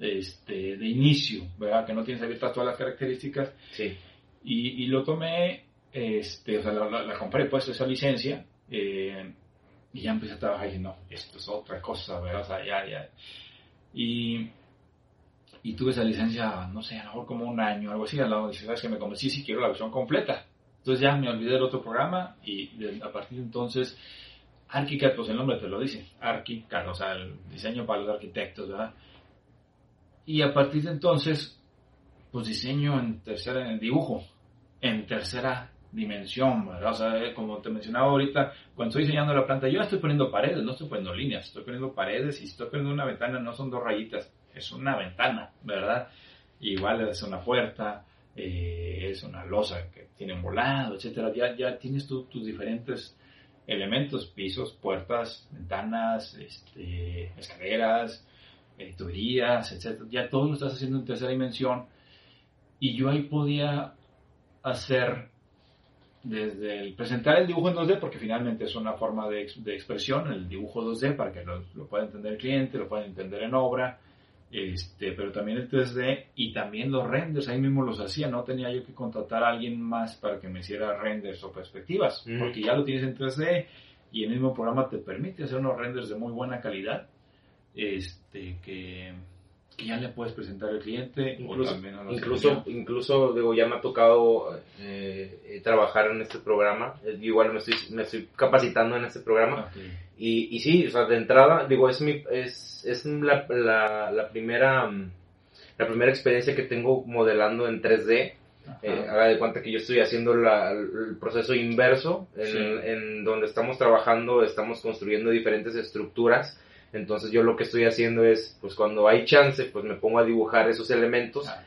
este, de inicio, ¿verdad? Que no tienes abiertas todas las características. Sí. Y, y lo tomé, este, o sea, la, la- la compré, pues, esa licencia, eh, y ya empecé a trabajar y dije, no, esto es otra cosa, ¿verdad? O sea, ya, ya. Y, y tuve esa licencia, no sé, a lo mejor como un año, algo así, al lado, dije, ¿sabes que Me convencí si quiero la versión completa. Entonces ya me olvidé del otro programa y a partir de entonces, ArchiCAD, pues el nombre te lo dice, ArchiCAD, o sea, el diseño para los arquitectos, ¿verdad? Y a partir de entonces, pues diseño en tercera, en dibujo, en tercera dimensión, ¿verdad? O sea, eh, como te mencionaba ahorita, cuando estoy diseñando la planta, yo no estoy poniendo paredes, no estoy poniendo líneas, estoy poniendo paredes y estoy poniendo una ventana no son dos rayitas, es una ventana, ¿verdad? Igual es una puerta, eh, es una losa que tiene volado, etcétera. Ya, ya tienes tú tus diferentes elementos, pisos, puertas, ventanas, este, escaleras, eh, tuberías, etcétera. Ya todo lo estás haciendo en tercera dimensión y yo ahí podía hacer desde el presentar el dibujo en 2D, porque finalmente es una forma de, de expresión, el dibujo 2D, para que lo, lo pueda entender el cliente, lo pueda entender en obra, este, pero también el 3D y también los renders, ahí mismo los hacía, no tenía yo que contratar a alguien más para que me hiciera renders o perspectivas, Mm. porque ya lo tienes en 3D y el mismo programa te permite hacer unos renders de muy buena calidad, este, que, que ya le puedes presentar al cliente. o Incluso, también a los incluso, incluso digo, ya me ha tocado eh, trabajar en este programa. Eh, igual me estoy, me estoy capacitando en este programa. Y, y sí, o sea, de entrada, digo, es mi, es, es la, la, la primera, mm, la primera experiencia que tengo modelando en 3D. Ajá. Eh, haga de cuenta que yo estoy haciendo la- el proceso inverso, en, Sí. en donde estamos trabajando, estamos construyendo diferentes estructuras. Entonces yo lo que estoy haciendo es, pues cuando hay chance, pues me pongo a dibujar esos elementos Ah.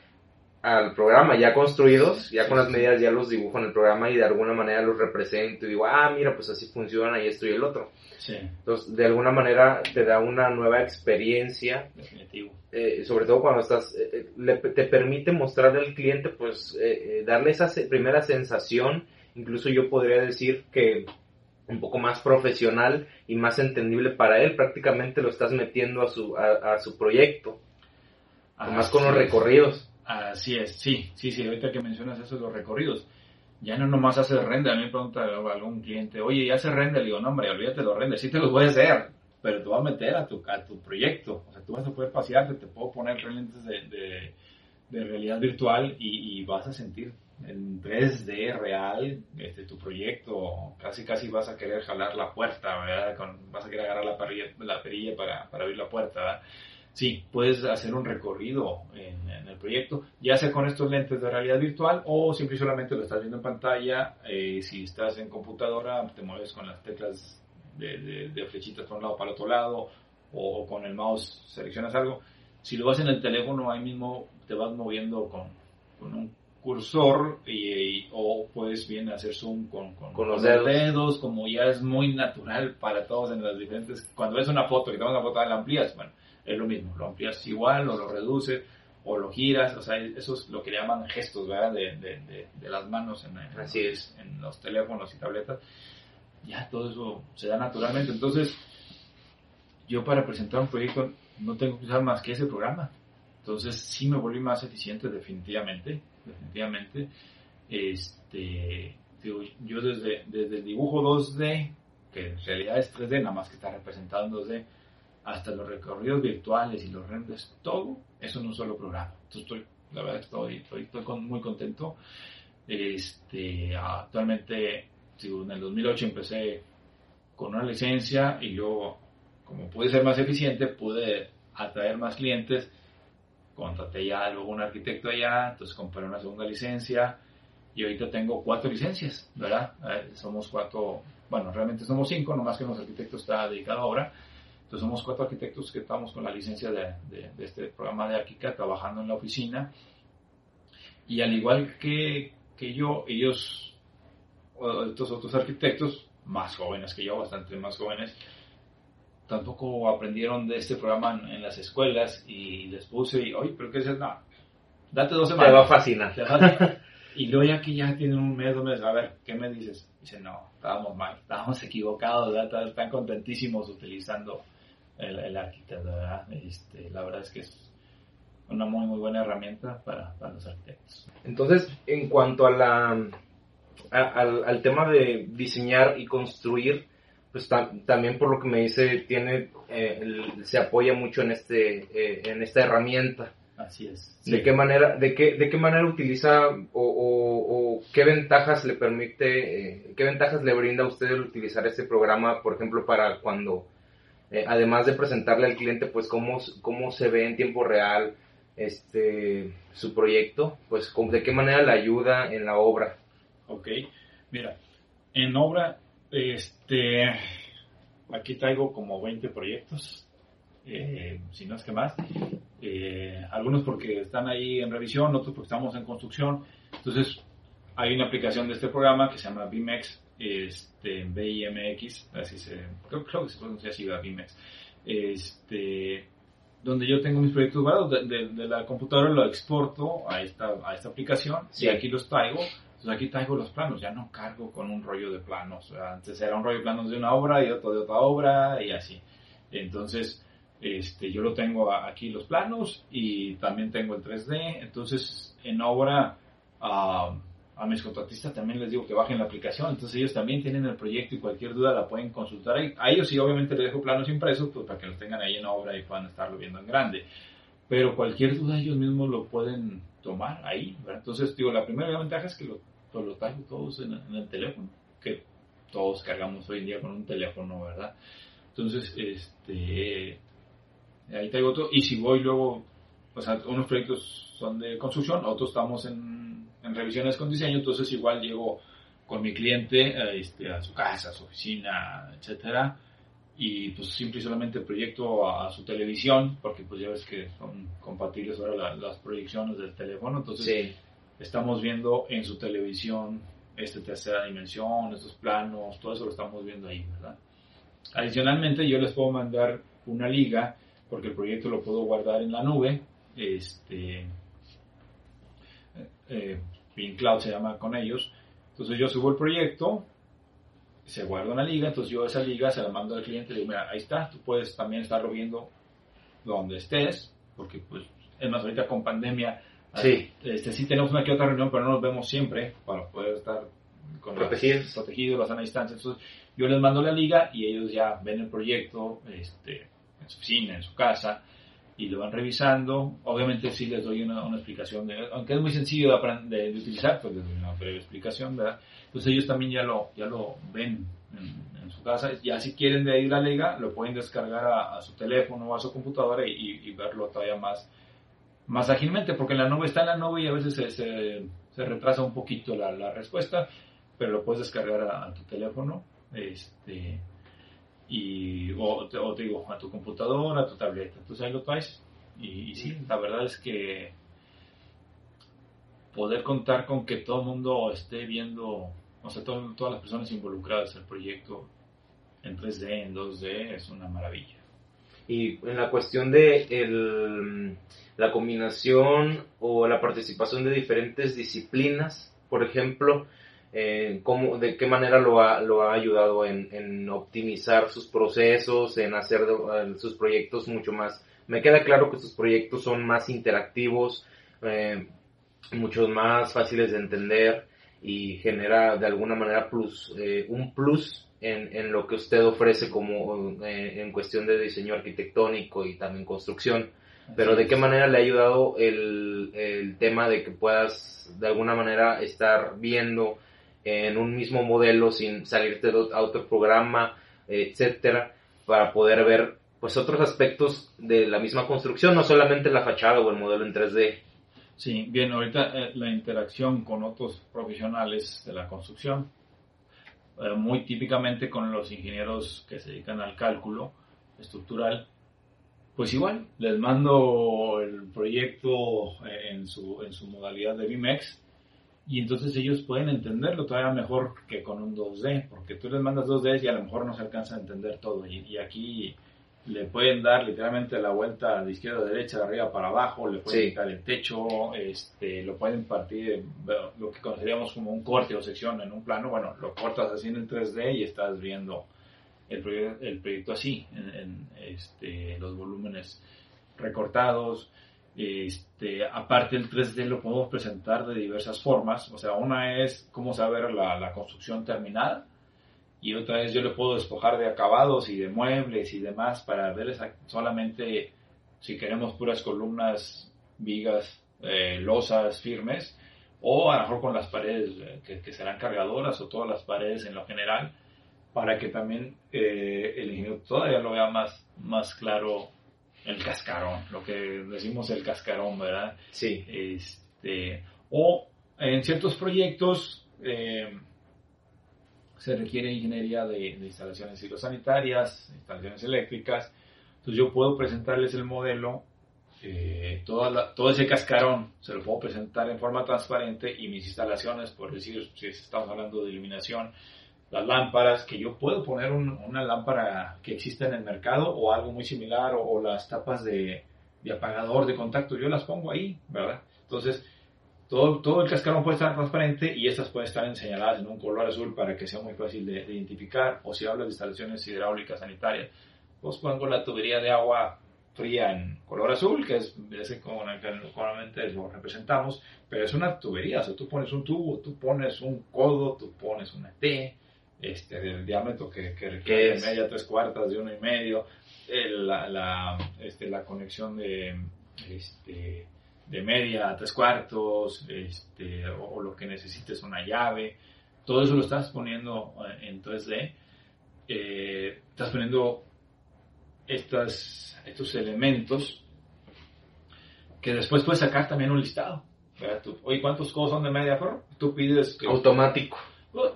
Al programa ya construidos, ya con las medidas ya los dibujo en el programa y de alguna manera los represento y digo, ah, mira, pues así funciona y esto y el otro. Sí, Entonces, de alguna manera te da una nueva experiencia definitivo. eh, sobre todo cuando estás, eh, eh, le- te permite mostrarle al cliente, pues, eh, darle esa se- primera sensación, incluso yo podría decir que un poco más profesional y más entendible para él, prácticamente lo estás metiendo a su, a, a su proyecto, más con los recorridos. Así es, sí, sí, sí, ahorita que mencionas eso de los recorridos, ya no nomás haces render, a mí me pregunta algún cliente, oye, ¿ya haces render? Le digo, no, hombre, olvídate de los renders, sí te los voy a hacer, pero te voy a meter a tu, a tu proyecto, o sea, tú vas a poder pasearte, te puedo poner lentes de, de, de realidad virtual y, y vas a sentir en 3D real este, tu proyecto, casi casi vas a querer jalar la puerta, ¿verdad? Con- vas a querer agarrar la, perilla, la perilla para, para abrir la puerta, ¿verdad? Sí, puedes hacer un recorrido en, en el proyecto, ya sea con estos lentes de realidad virtual o simple y solamente lo estás viendo en pantalla. eh, si estás en computadora, te mueves con las teclas de, de- de flechitas para un lado para el otro lado o, con el mouse seleccionas algo. Si lo vas en el teléfono, ahí mismo te vas moviendo con, con un cursor y, y- o puedes bien hacer zoom con, con, Con los dedos. dedos, como ya es muy natural para todos en las diferentes... Cuando ves una foto, que tomas una foto, la amplías, bueno, es lo mismo, lo amplías igual o lo reduces o lo giras, o sea, eso es lo que le llaman gestos, ¿verdad? De, de, de, de las manos en, en Así los, es. en los teléfonos y tabletas. Ya todo eso se da naturalmente. Entonces, yo para presentar un proyecto no tengo que usar más que ese programa. Entonces, sí me volví más eficiente definitivamente, definitivamente. Este, yo desde, desde el dibujo 2D, que en realidad es 3D, nada más que está representado en 2D, hasta los recorridos virtuales y los renders, todo eso en un solo programa. Entonces estoy, la verdad estoy, estoy, estoy muy contento. Este, actualmente, en el 2008 empecé con una licencia y yo, como pude ser más eficiente, pude atraer más clientes. Contraté ya luego un arquitecto allá, entonces compré una segunda licencia y ahorita tengo cuatro licencias, ¿verdad? Eh, somos cuatro, bueno, realmente somos cinco, nomás que los arquitectos está dedicado ahora. Entonces somos cuatro arquitectos que estamos con la licencia de, de, este programa de Arquica trabajando en la oficina. Y al igual que, que yo, ellos, estos otros arquitectos, más jóvenes que yo, bastante más jóvenes, tampoco aprendieron de este programa en, las escuelas y les puse, y, oye, pero ¿qué es eso? No, date dos semanas. Te va a fascinar. [laughs] y luego ya que ya tienen un mes, dos meses, a ver, ¿qué me dices? Dice, no, estábamos mal, estábamos equivocados, ¿verdad? están contentísimos utilizando el, el arquitecto, ¿verdad? Este, la verdad es que es una muy, muy buena herramienta para, para los arquitectos. Entonces, en cuanto a la al, al, tema de diseñar y construir, pues también por lo que me dice, tiene, eh, se apoya mucho en, este, eh, en esta herramienta. Así es. ¿De qué manera, de qué, de qué manera utiliza o, o, qué ventajas le permite, eh, qué ventajas le brinda a usted el utilizar este programa, por ejemplo, para cuando, además de presentarle al cliente, pues cómo, cómo se ve en tiempo real este su proyecto, pues de qué manera le ayuda en la obra? Ok, mira, en obra, este, aquí traigo como 20 proyectos, eh, si no es que más. Eh, algunos porque están ahí en revisión, otros porque estamos en construcción. Entonces, hay una aplicación de este programa que se llama BIMX, este, BIMX, así se, creo, que se pronuncia así, BIMX, este, donde yo tengo mis proyectos de, la computadora, lo exporto a esta, a esta aplicación y aquí los traigo entonces aquí traigo los planos, ya no cargo con un rollo de planos. Antes era un rollo de planos de una obra y otro de otra obra y así. Entonces, este, yo lo tengo aquí los planos y también tengo el 3D. Entonces, en obra, a mis contratistas también les digo que bajen la aplicación. Entonces, ellos también tienen el proyecto y cualquier duda la pueden consultar ahí. A ellos sí, obviamente, les dejo planos impresos pues, para que los tengan ahí en obra y puedan estarlo viendo en grande. Pero cualquier duda ellos mismos lo pueden tomar ahí. Entonces, digo, la primera ventaja es que lo, pues, lo traigo todos en, el teléfono, que todos cargamos hoy en día con un teléfono, ¿verdad? Entonces, este, ahí traigo todo. Y si voy luego, o sea, unos proyectos son de construcción, otros estamos en, en revisiones con diseño, entonces igual llego con mi cliente este, a su casa, a su oficina, etcétera, y pues simple y solamente proyecto a, su televisión, porque pues ya ves que son compatibles ahora las proyecciones del teléfono, entonces estamos viendo en su televisión esta tercera dimensión, estos planos, todo eso lo estamos viendo ahí, ¿verdad? Adicionalmente yo les puedo mandar una liga, porque el proyecto lo puedo guardar en la nube, este, eh, Cloud se llama con ellos, entonces yo subo el proyecto, se guarda una liga, entonces yo esa liga se la mando al cliente y le digo, mira, ahí está, tú puedes también estarlo viendo donde estés, porque pues es más ahorita con pandemia, sí, este, sí tenemos una que otra reunión, pero no nos vemos siempre para poder estar con protegidos, protegidos, a sana distancia, entonces yo les mando la liga y ellos ya ven el proyecto este, en su oficina, en su casa, y lo van revisando. Obviamente sí les doy una, una explicación, de, aunque es muy sencillo de, de, utilizar, pues les doy una breve explicación, ¿verdad? Entonces ellos también ya lo, ya lo ven en, su casa. Ya si quieren de ahí la liga, lo pueden descargar a, su teléfono o a su computadora y, verlo todavía más, más ágilmente, porque en la nube está en la nube y a veces se, se, retrasa un poquito la, la, respuesta, pero lo puedes descargar a, tu teléfono. Este, y, o, te digo, a tu computadora, a tu tableta. Entonces ahí lo traes. Y, y, sí, la verdad es que poder contar con que todo el mundo esté viendo, o sea, todas las personas involucradas en el proyecto en 3D, en 2D, es una maravilla. Y en la cuestión de el, la combinación o la participación de diferentes disciplinas, por ejemplo, eh, cómo, de qué manera lo ha, lo ha ayudado en, en optimizar sus procesos, en hacer sus proyectos mucho más. Me queda claro que sus proyectos son más interactivos, eh, muchos más fáciles de entender y genera de alguna manera plus, eh, un plus en, en, lo que usted ofrece como eh, en cuestión de diseño arquitectónico y también construcción. Pero ¿de qué manera le ha ayudado el, el tema de que puedas de alguna manera estar viendo en un mismo modelo sin salirte de otro programa, etcétera, para poder ver pues otros aspectos de la misma construcción, no solamente la fachada o el modelo en 3D. Sí, bien, ahorita eh, la interacción con otros profesionales de la construcción, eh, muy típicamente con los ingenieros que se dedican al cálculo estructural, pues igual, les mando el proyecto en su, en su modalidad de BIMEX y entonces ellos pueden entenderlo todavía mejor que con un 2D, porque tú les mandas 2D y a lo mejor no se alcanza a entender todo. Y, y aquí le pueden dar literalmente la vuelta de izquierda a derecha, de arriba para abajo, le pueden quitar el techo, este, lo pueden partir, lo que consideramos como un corte o sección en un plano, bueno, lo cortas así en el 3D y estás viendo el, proyecto, el proyecto así, en, este, los volúmenes recortados. Este, aparte el 3D lo podemos presentar de diversas formas, o sea, una es cómo saber la, construcción terminada, y otra vez yo le puedo despojar de acabados y de muebles y demás para ver solamente si queremos puras columnas, vigas, eh, losas firmes o a lo mejor con las paredes eh, que, serán cargadoras o todas las paredes en lo general para que también eh, el ingeniero todavía lo vea más, más claro el cascarón, lo que decimos el cascarón, ¿verdad? Sí. Este, o en ciertos proyectos se requiere ingeniería de, instalaciones hidrosanitarias, instalaciones eléctricas. Entonces yo puedo presentarles el modelo, eh, todo ese cascarón se lo puedo presentar en forma transparente y mis instalaciones, por decir, si estamos hablando de iluminación, las lámparas, que yo puedo poner una lámpara que existe en el mercado o algo muy similar o, las tapas de, de apagador de contacto, yo las pongo ahí, ¿verdad? Entonces, todo, todo el cascarón puede estar transparente y estas pueden estar señaladas en un color azul para que sea muy fácil de, identificar. O si hablo de instalaciones hidráulicas sanitarias, pues pongo la tubería de agua fría en color azul, que es ese como normalmente lo representamos, pero es una tubería, o sea, tú pones un tubo, tú pones un codo, tú pones una T, este, del diámetro que, que requiere media, tres cuartas de uno y medio, la, la, este, la conexión de, este, de media a tres cuartos, este, o, lo que necesites una llave, todo eso lo estás poniendo eh, en 3D, eh, estás poniendo estas, estos elementos que después puedes sacar también un listado. Oye, ¿cuántos codos son de media? Tú pides... Automático.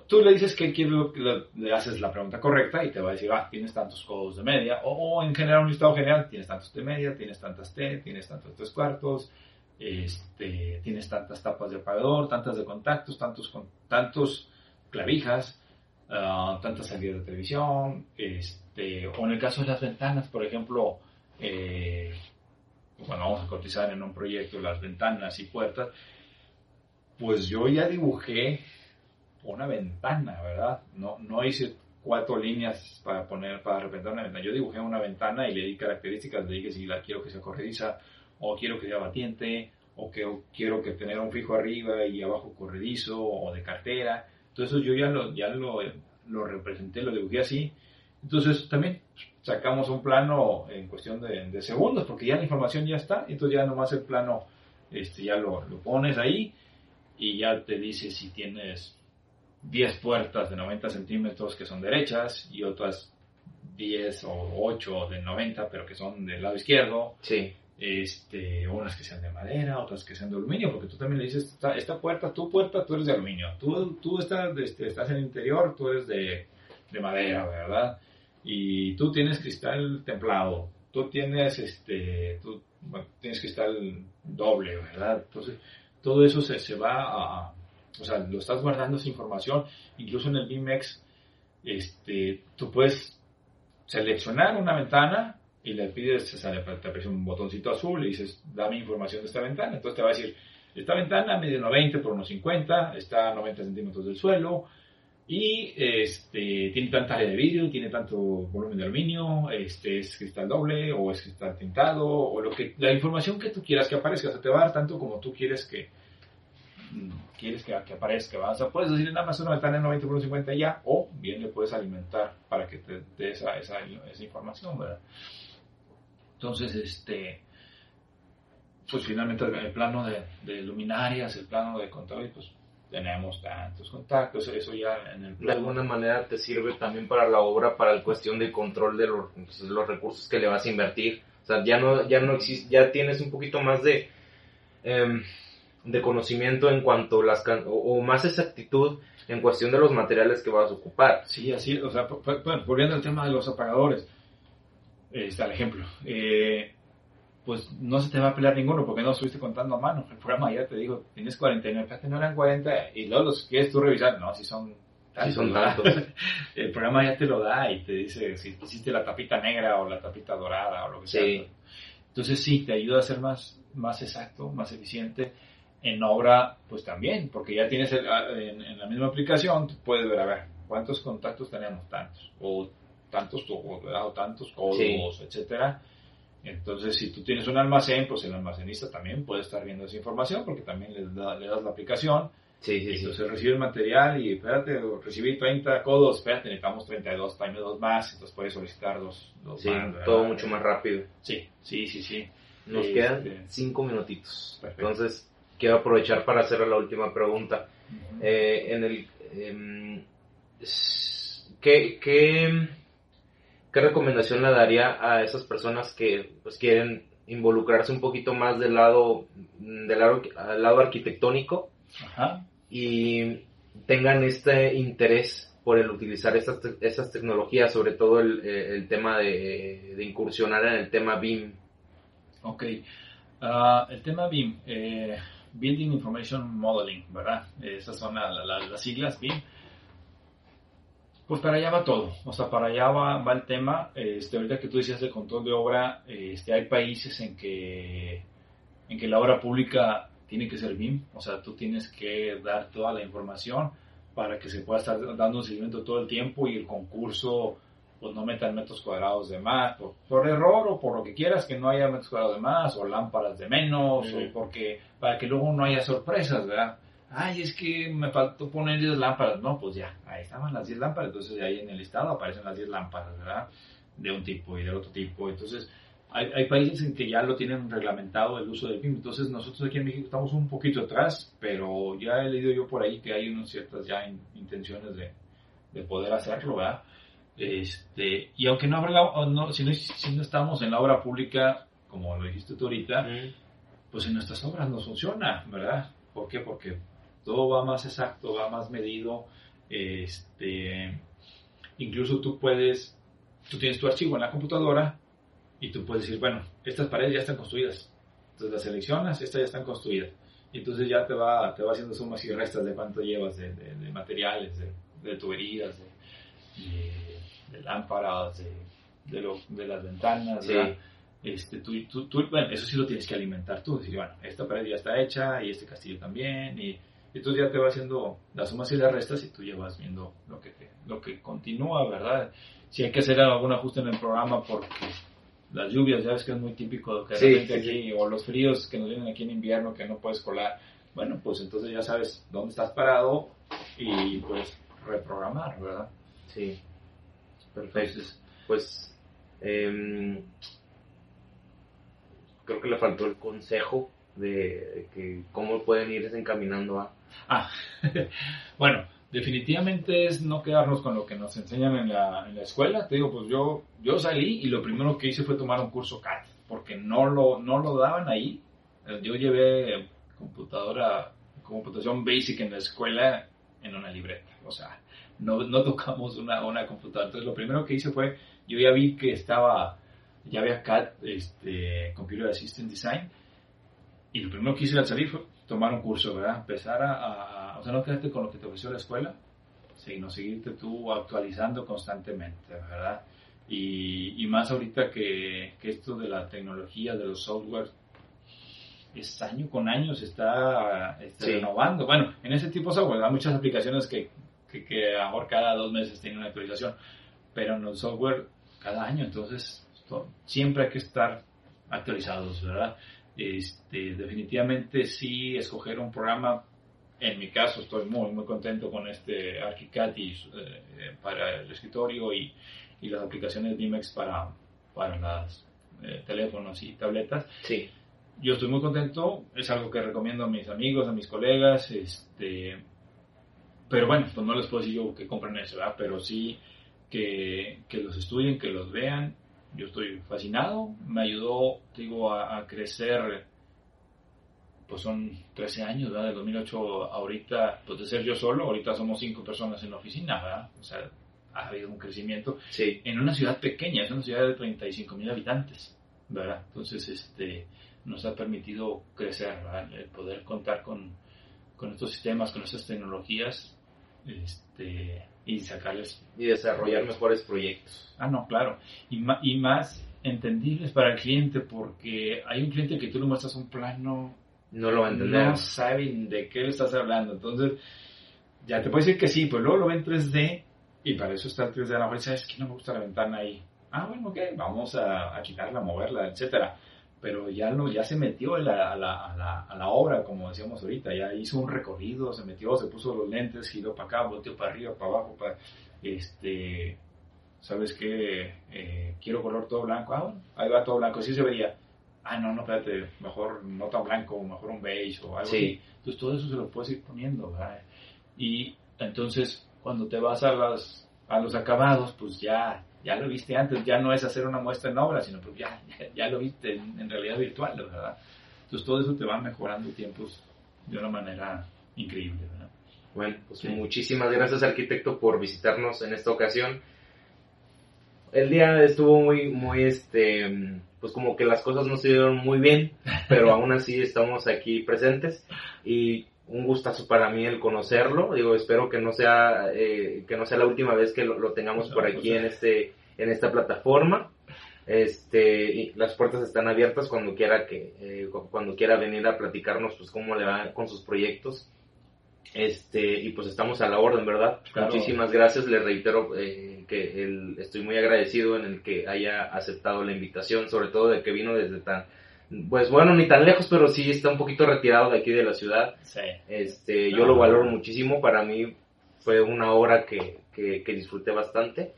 Tú le dices que quiero, le haces la pregunta correcta y te va a decir, ah, tienes tantos codos de media, o, en general un listado general, tienes tantos de media, tienes tantas T, tienes tantos tres cuartos, este, tienes tantas tapas de apagador, tantas de contactos, tantos, tantos clavijas, ah, tantas salidas de televisión, este, o en el caso de las ventanas, por ejemplo, eh, cuando vamos a cotizar en un proyecto las ventanas y puertas, pues yo ya dibujé una ventana, ¿verdad? No, no hice cuatro líneas para poner, para representar una ventana. Yo dibujé una ventana y le di características, le dije si la quiero que sea corrediza, o quiero que sea batiente, o que quiero que tener un fijo arriba y abajo corredizo, o de cartera. Entonces yo ya lo, ya lo, lo representé, lo dibujé así. Entonces también sacamos un plano en cuestión de, segundos, porque ya la información ya está, entonces ya nomás el plano este, ya lo, lo pones ahí y ya te dice si tienes 10 puertas de 90 centímetros que son derechas y otras 10 o 8 de 90 pero que son del lado izquierdo. Sí este, unas que sean de madera, otras que sean de aluminio, porque tú también le dices, esta, puerta, tu puerta, tú eres de aluminio, tú, tú estás, este, estás en el interior, tú eres de, de, madera, ¿verdad? Y tú tienes cristal templado, tú tienes, este, tú, tienes cristal doble, ¿verdad? Entonces, todo eso se, se va a, o sea, lo estás guardando esa información, incluso en el BIMEX, este, tú puedes seleccionar una ventana y le pides, te aparece un botoncito azul y dices, dame información de esta ventana. Entonces te va a decir, esta ventana mide 90 por unos 50, está a 90 centímetros del suelo y este, tiene tanta área de vidrio, tiene tanto volumen de aluminio, este, es cristal doble o es cristal tintado o lo que, la información que tú quieras que aparezca. O sea, te va a dar tanto como tú quieres que, quieres que, que aparezca. ¿va? O sea, puedes decir nada más una ventana en 90 por 50 ya, o bien le puedes alimentar para que te dé esa, esa, esa información, ¿verdad? Entonces, este, pues finalmente el plano de, de luminarias, el plano de control, pues tenemos tantos contactos, eso ya en el De alguna manera te sirve también para la obra, para la cuestión de control de los, pues, los recursos que le vas a invertir. O sea, ya no, ya no existe, ya tienes un poquito más de, em, de conocimiento en cuanto a las, can- o, más exactitud en cuestión de los materiales que vas a ocupar. Sí, así, o sea, bueno, volviendo al tema de los apagadores, eh, está el ejemplo. Eh, pues no se te va a pelear ninguno porque no estuviste contando a mano. El programa ya te dijo, tienes 49, fíjate, no eran 40, y luego los quieres tú revisar, no, si son tantos. son tantos. [laughs] el programa ya te lo da y te dice si hiciste la tapita negra o la tapita dorada o lo que sea. Sí. Entonces sí, te ayuda a ser más, más exacto, más eficiente. En obra, pues también, porque ya tienes el- a- en, en la misma aplicación, puedes ver, a ver, cuántos contactos tenemos, tantos, o tantos o tantos Sí. etcétera. Entonces, si tú tienes un almacén, pues el almacenista también puede estar viendo esa información, porque también le, da- le das la aplicación, Sí, sí, sí. entonces recibe el material y espérate, recibí 30 codos, espérate, necesitamos 32, time dos más, entonces puedes solicitar dos, dos Sí, más, todo mucho más rápido. Sí, sí, sí, sí. Nos Este, quedan cinco minutitos. Perfecto. Entonces, quiero aprovechar para hacer la última pregunta. Eh, en el, s- ¿qué, qué, qué recomendación le daría a esas personas que pues, quieren involucrarse un poquito más del lado, del lado, al lado arquitectónico Ajá. y tengan este interés por el utilizar estas, estas tecnologías, sobre todo el, eh, el tema de, de incursionar en el tema BIM? Ok. Ah, el tema BIM, eh, Building Information Modeling, ¿verdad? Esas son la- la- la- las siglas BIM. Pues para allá va todo, o sea, para allá va, va el tema. Este, ahorita que tú decías de control de obra, este, hay países en que, en que la obra pública tiene que ser BIM, o sea, tú tienes que dar toda la información para que se pueda estar dando un seguimiento todo el tiempo y el concurso pues no metan metros cuadrados de más, por, por error o por lo que quieras, que no haya metros cuadrados de más, o lámparas de menos, o porque, para que luego no haya sorpresas, ¿verdad? Ay, es que me faltó poner 10 lámparas. No, pues ya, ahí estaban las 10 lámparas, entonces ahí en el listado aparecen las 10 lámparas, ¿verdad? De un tipo y del otro tipo. Entonces, hay, hay países en que ya lo tienen reglamentado el uso del BIM, entonces nosotros aquí en México estamos un poquito atrás, pero ya he leído yo por ahí que hay unas ciertas ya in- intenciones de, de poder hacerlo, ¿verdad? Este, y aunque no, habrá, no, si, no, si no estamos en la obra pública, como lo dijiste tú ahorita, pues en nuestras obras no funciona, ¿verdad? ¿Por qué? Porque todo va más exacto, va más medido. Este, incluso tú puedes, tú tienes tu archivo en la computadora y tú puedes decir, bueno, estas paredes ya están construidas. Entonces las seleccionas, estas ya están construidas. Y entonces ya te va, te va haciendo sumas y restas de cuánto llevas de, de- de materiales, de, de tuberías, de, de- lámparas, de, de, lo- de las ventanas, Sí. Este, tú, tú, tú- bueno, eso sí lo tienes que alimentar tú, decir, bueno, esta pared ya está hecha y este castillo también, y, y entonces ya te va haciendo las sumas y las restas y tú ya vas viendo lo que, te- lo que continúa, ¿verdad? Si hay que hacer algún ajuste en el programa porque las lluvias, ya ves que es muy típico que de Sí, repente sí, aquí, o los fríos que nos vienen aquí en invierno que no puedes colar, bueno, pues entonces ya sabes dónde estás parado y puedes reprogramar, ¿verdad? Sí, perfecto. Pues em, creo que le faltó el consejo de que cómo pueden irse encaminando a... Ah, [laughs] bueno, definitivamente es no quedarnos con lo que nos enseñan en la, en la escuela. Te digo, pues yo, yo salí y lo primero que hice fue tomar un curso CAD, porque no lo, no lo daban ahí. Eh, Yo llevé computadora, computación basic en la escuela en una libreta, o sea, no, no tocamos una, una computadora. Entonces lo primero que hice fue, yo ya vi que estaba, ya había CAD, este, Computer Assistant Design, y lo primero que hice al salir fue tomar un curso, ¿verdad? Empezar a, o sea, no quedarte con lo que te ofreció la escuela, sino seguirte tú actualizando constantemente, ¿verdad? Y, y más ahorita que, que esto de la tecnología, de los software, es año con año se está, Sí. renovando. Bueno, en ese tipo de software hay muchas aplicaciones que, que, que a lo mejor cada dos meses tienen una actualización, pero en el software cada año, entonces to- siempre hay que estar actualizados, ¿verdad? Este, definitivamente sí escoger un programa en mi caso estoy muy, muy contento con este ArchiCAD y, eh, para el escritorio y, y las aplicaciones Dimex para, para los eh, teléfonos y tabletas. Sí. Yo estoy muy contento, es algo que recomiendo a mis amigos, a mis colegas, este, pero bueno, pues no les puedo decir yo que compren eso, ¿verdad? Pero sí que, que los estudien, que los vean. Yo estoy fascinado, me ayudó, digo, a, a crecer pues son 13 años, ¿verdad? De 2008 ahorita, pues de ser yo solo, ahorita somos 5 personas en la oficina, ¿verdad? O sea, ha habido un crecimiento Sí. en una ciudad pequeña, es una ciudad de 35 mil habitantes, ¿verdad? Entonces, este, nos ha permitido crecer, ¿verdad? El poder contar con, con estos sistemas, con estas tecnologías, este, y sacarles Y desarrollar mejores proyectos. Ah, no, claro. Y, y más entendibles para el cliente, porque hay un cliente que tú le muestras un plano, No lo va a entender. no saben de qué le estás hablando. Entonces, ya te puedo decir que sí, pues luego lo ven en 3D, y para eso está el 3D a la mejor, ¿sabes que no me gusta la ventana ahí? Ah, bueno, ok, vamos a, a quitarla, moverla, etcétera. Pero ya, lo, ya se metió a la, a, la, a, la, a la obra, como decíamos ahorita, ya hizo un recorrido, se metió, se puso los lentes, giró para acá, volteó para arriba, para abajo, para, este, ¿sabes qué? Eh, quiero color todo blanco. Ah, bueno, ahí va todo blanco. Así se vería. Ah, no, no, espérate, mejor no tan blanco, mejor un beige o algo Sí. así. Entonces todo eso se lo puedes ir poniendo, ¿verdad? Y entonces cuando te vas a, las, a los acabados, pues ya, ya lo viste antes, ya no es hacer una muestra en obra, sino pues ya, ya, ya lo viste en, en realidad virtual, ¿verdad? Entonces todo eso te va mejorando tiempos de una manera increíble, ¿verdad? Bueno, pues Sí. muchísimas gracias arquitecto por visitarnos en esta ocasión. El día estuvo muy, muy, este, pues como que las cosas no se dieron muy bien, pero aún así estamos aquí presentes y un gustazo para mí el conocerlo. Digo, espero que no sea, eh, que no sea la última vez que lo, lo tengamos por aquí en este, en esta plataforma. Este, y las puertas están abiertas cuando quiera que, eh, cu- cuando quiera venir a platicarnos, pues cómo le va con sus proyectos. Este, y pues estamos a la orden, ¿verdad? Claro. Muchísimas gracias, le reitero eh, que el- estoy muy agradecido en el que haya aceptado la invitación, sobre todo de que vino desde tan, pues bueno, ni tan lejos, pero sí está un poquito retirado de aquí de la ciudad. Sí. Este, yo lo valoro muchísimo, para mí fue una hora que, que, que disfruté bastante.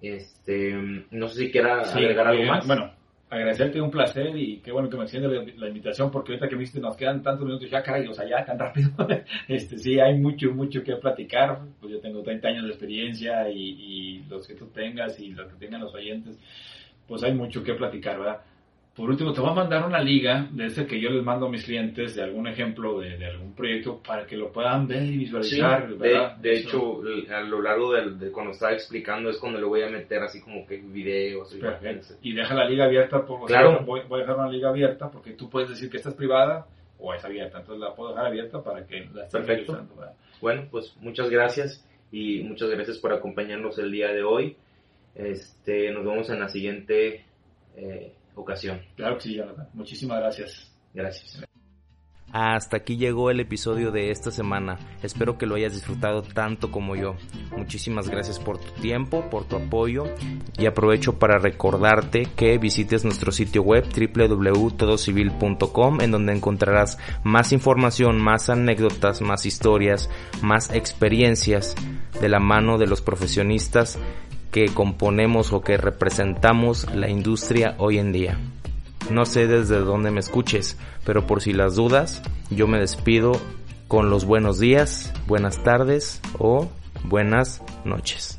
Este, no sé si quiera Sí, agregar algo eh, más. Bueno, agradecerte un placer y qué bueno que me extiende la, la invitación porque ahorita que me nos quedan tantos minutos ya, caray, o sea, ya tan rápido. [laughs] este, sí, hay mucho, mucho que platicar. Pues yo tengo 30 años de experiencia y, y los que tú tengas y los que tengan los oyentes, pues hay mucho que platicar, ¿verdad? Por último, te voy a mandar una liga de ese que yo les mando a mis clientes de algún ejemplo de, de algún proyecto para que lo puedan ver y Sí, visualizar, de, ¿verdad? de hecho, a lo largo de cuando estaba explicando es cuando le voy a meter así como que videos. Y deja la liga abierta, por, o sea, Claro. voy, voy a dejar una liga abierta porque tú puedes decir que esta es privada o es abierta, entonces la puedo dejar abierta para que la estén Perfecto. Bueno, pues muchas gracias y muchas gracias por acompañarnos el día de hoy. Este, nos vemos en la siguiente eh, ocasión. Claro que sí, Jonathan. Muchísimas gracias. Gracias. Hasta aquí llegó el episodio de esta semana. Espero que lo hayas disfrutado tanto como yo. Muchísimas gracias por tu tiempo, por tu apoyo y aprovecho para recordarte que visites nuestro sitio web www.todocivil.com en donde encontrarás más información, más anécdotas, más historias, más experiencias de la mano de los profesionistas que componemos o que representamos la industria hoy en día. No sé desde dónde me escuches, pero por si las dudas, yo me despido con los buenos días, buenas tardes o buenas noches.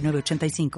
906985.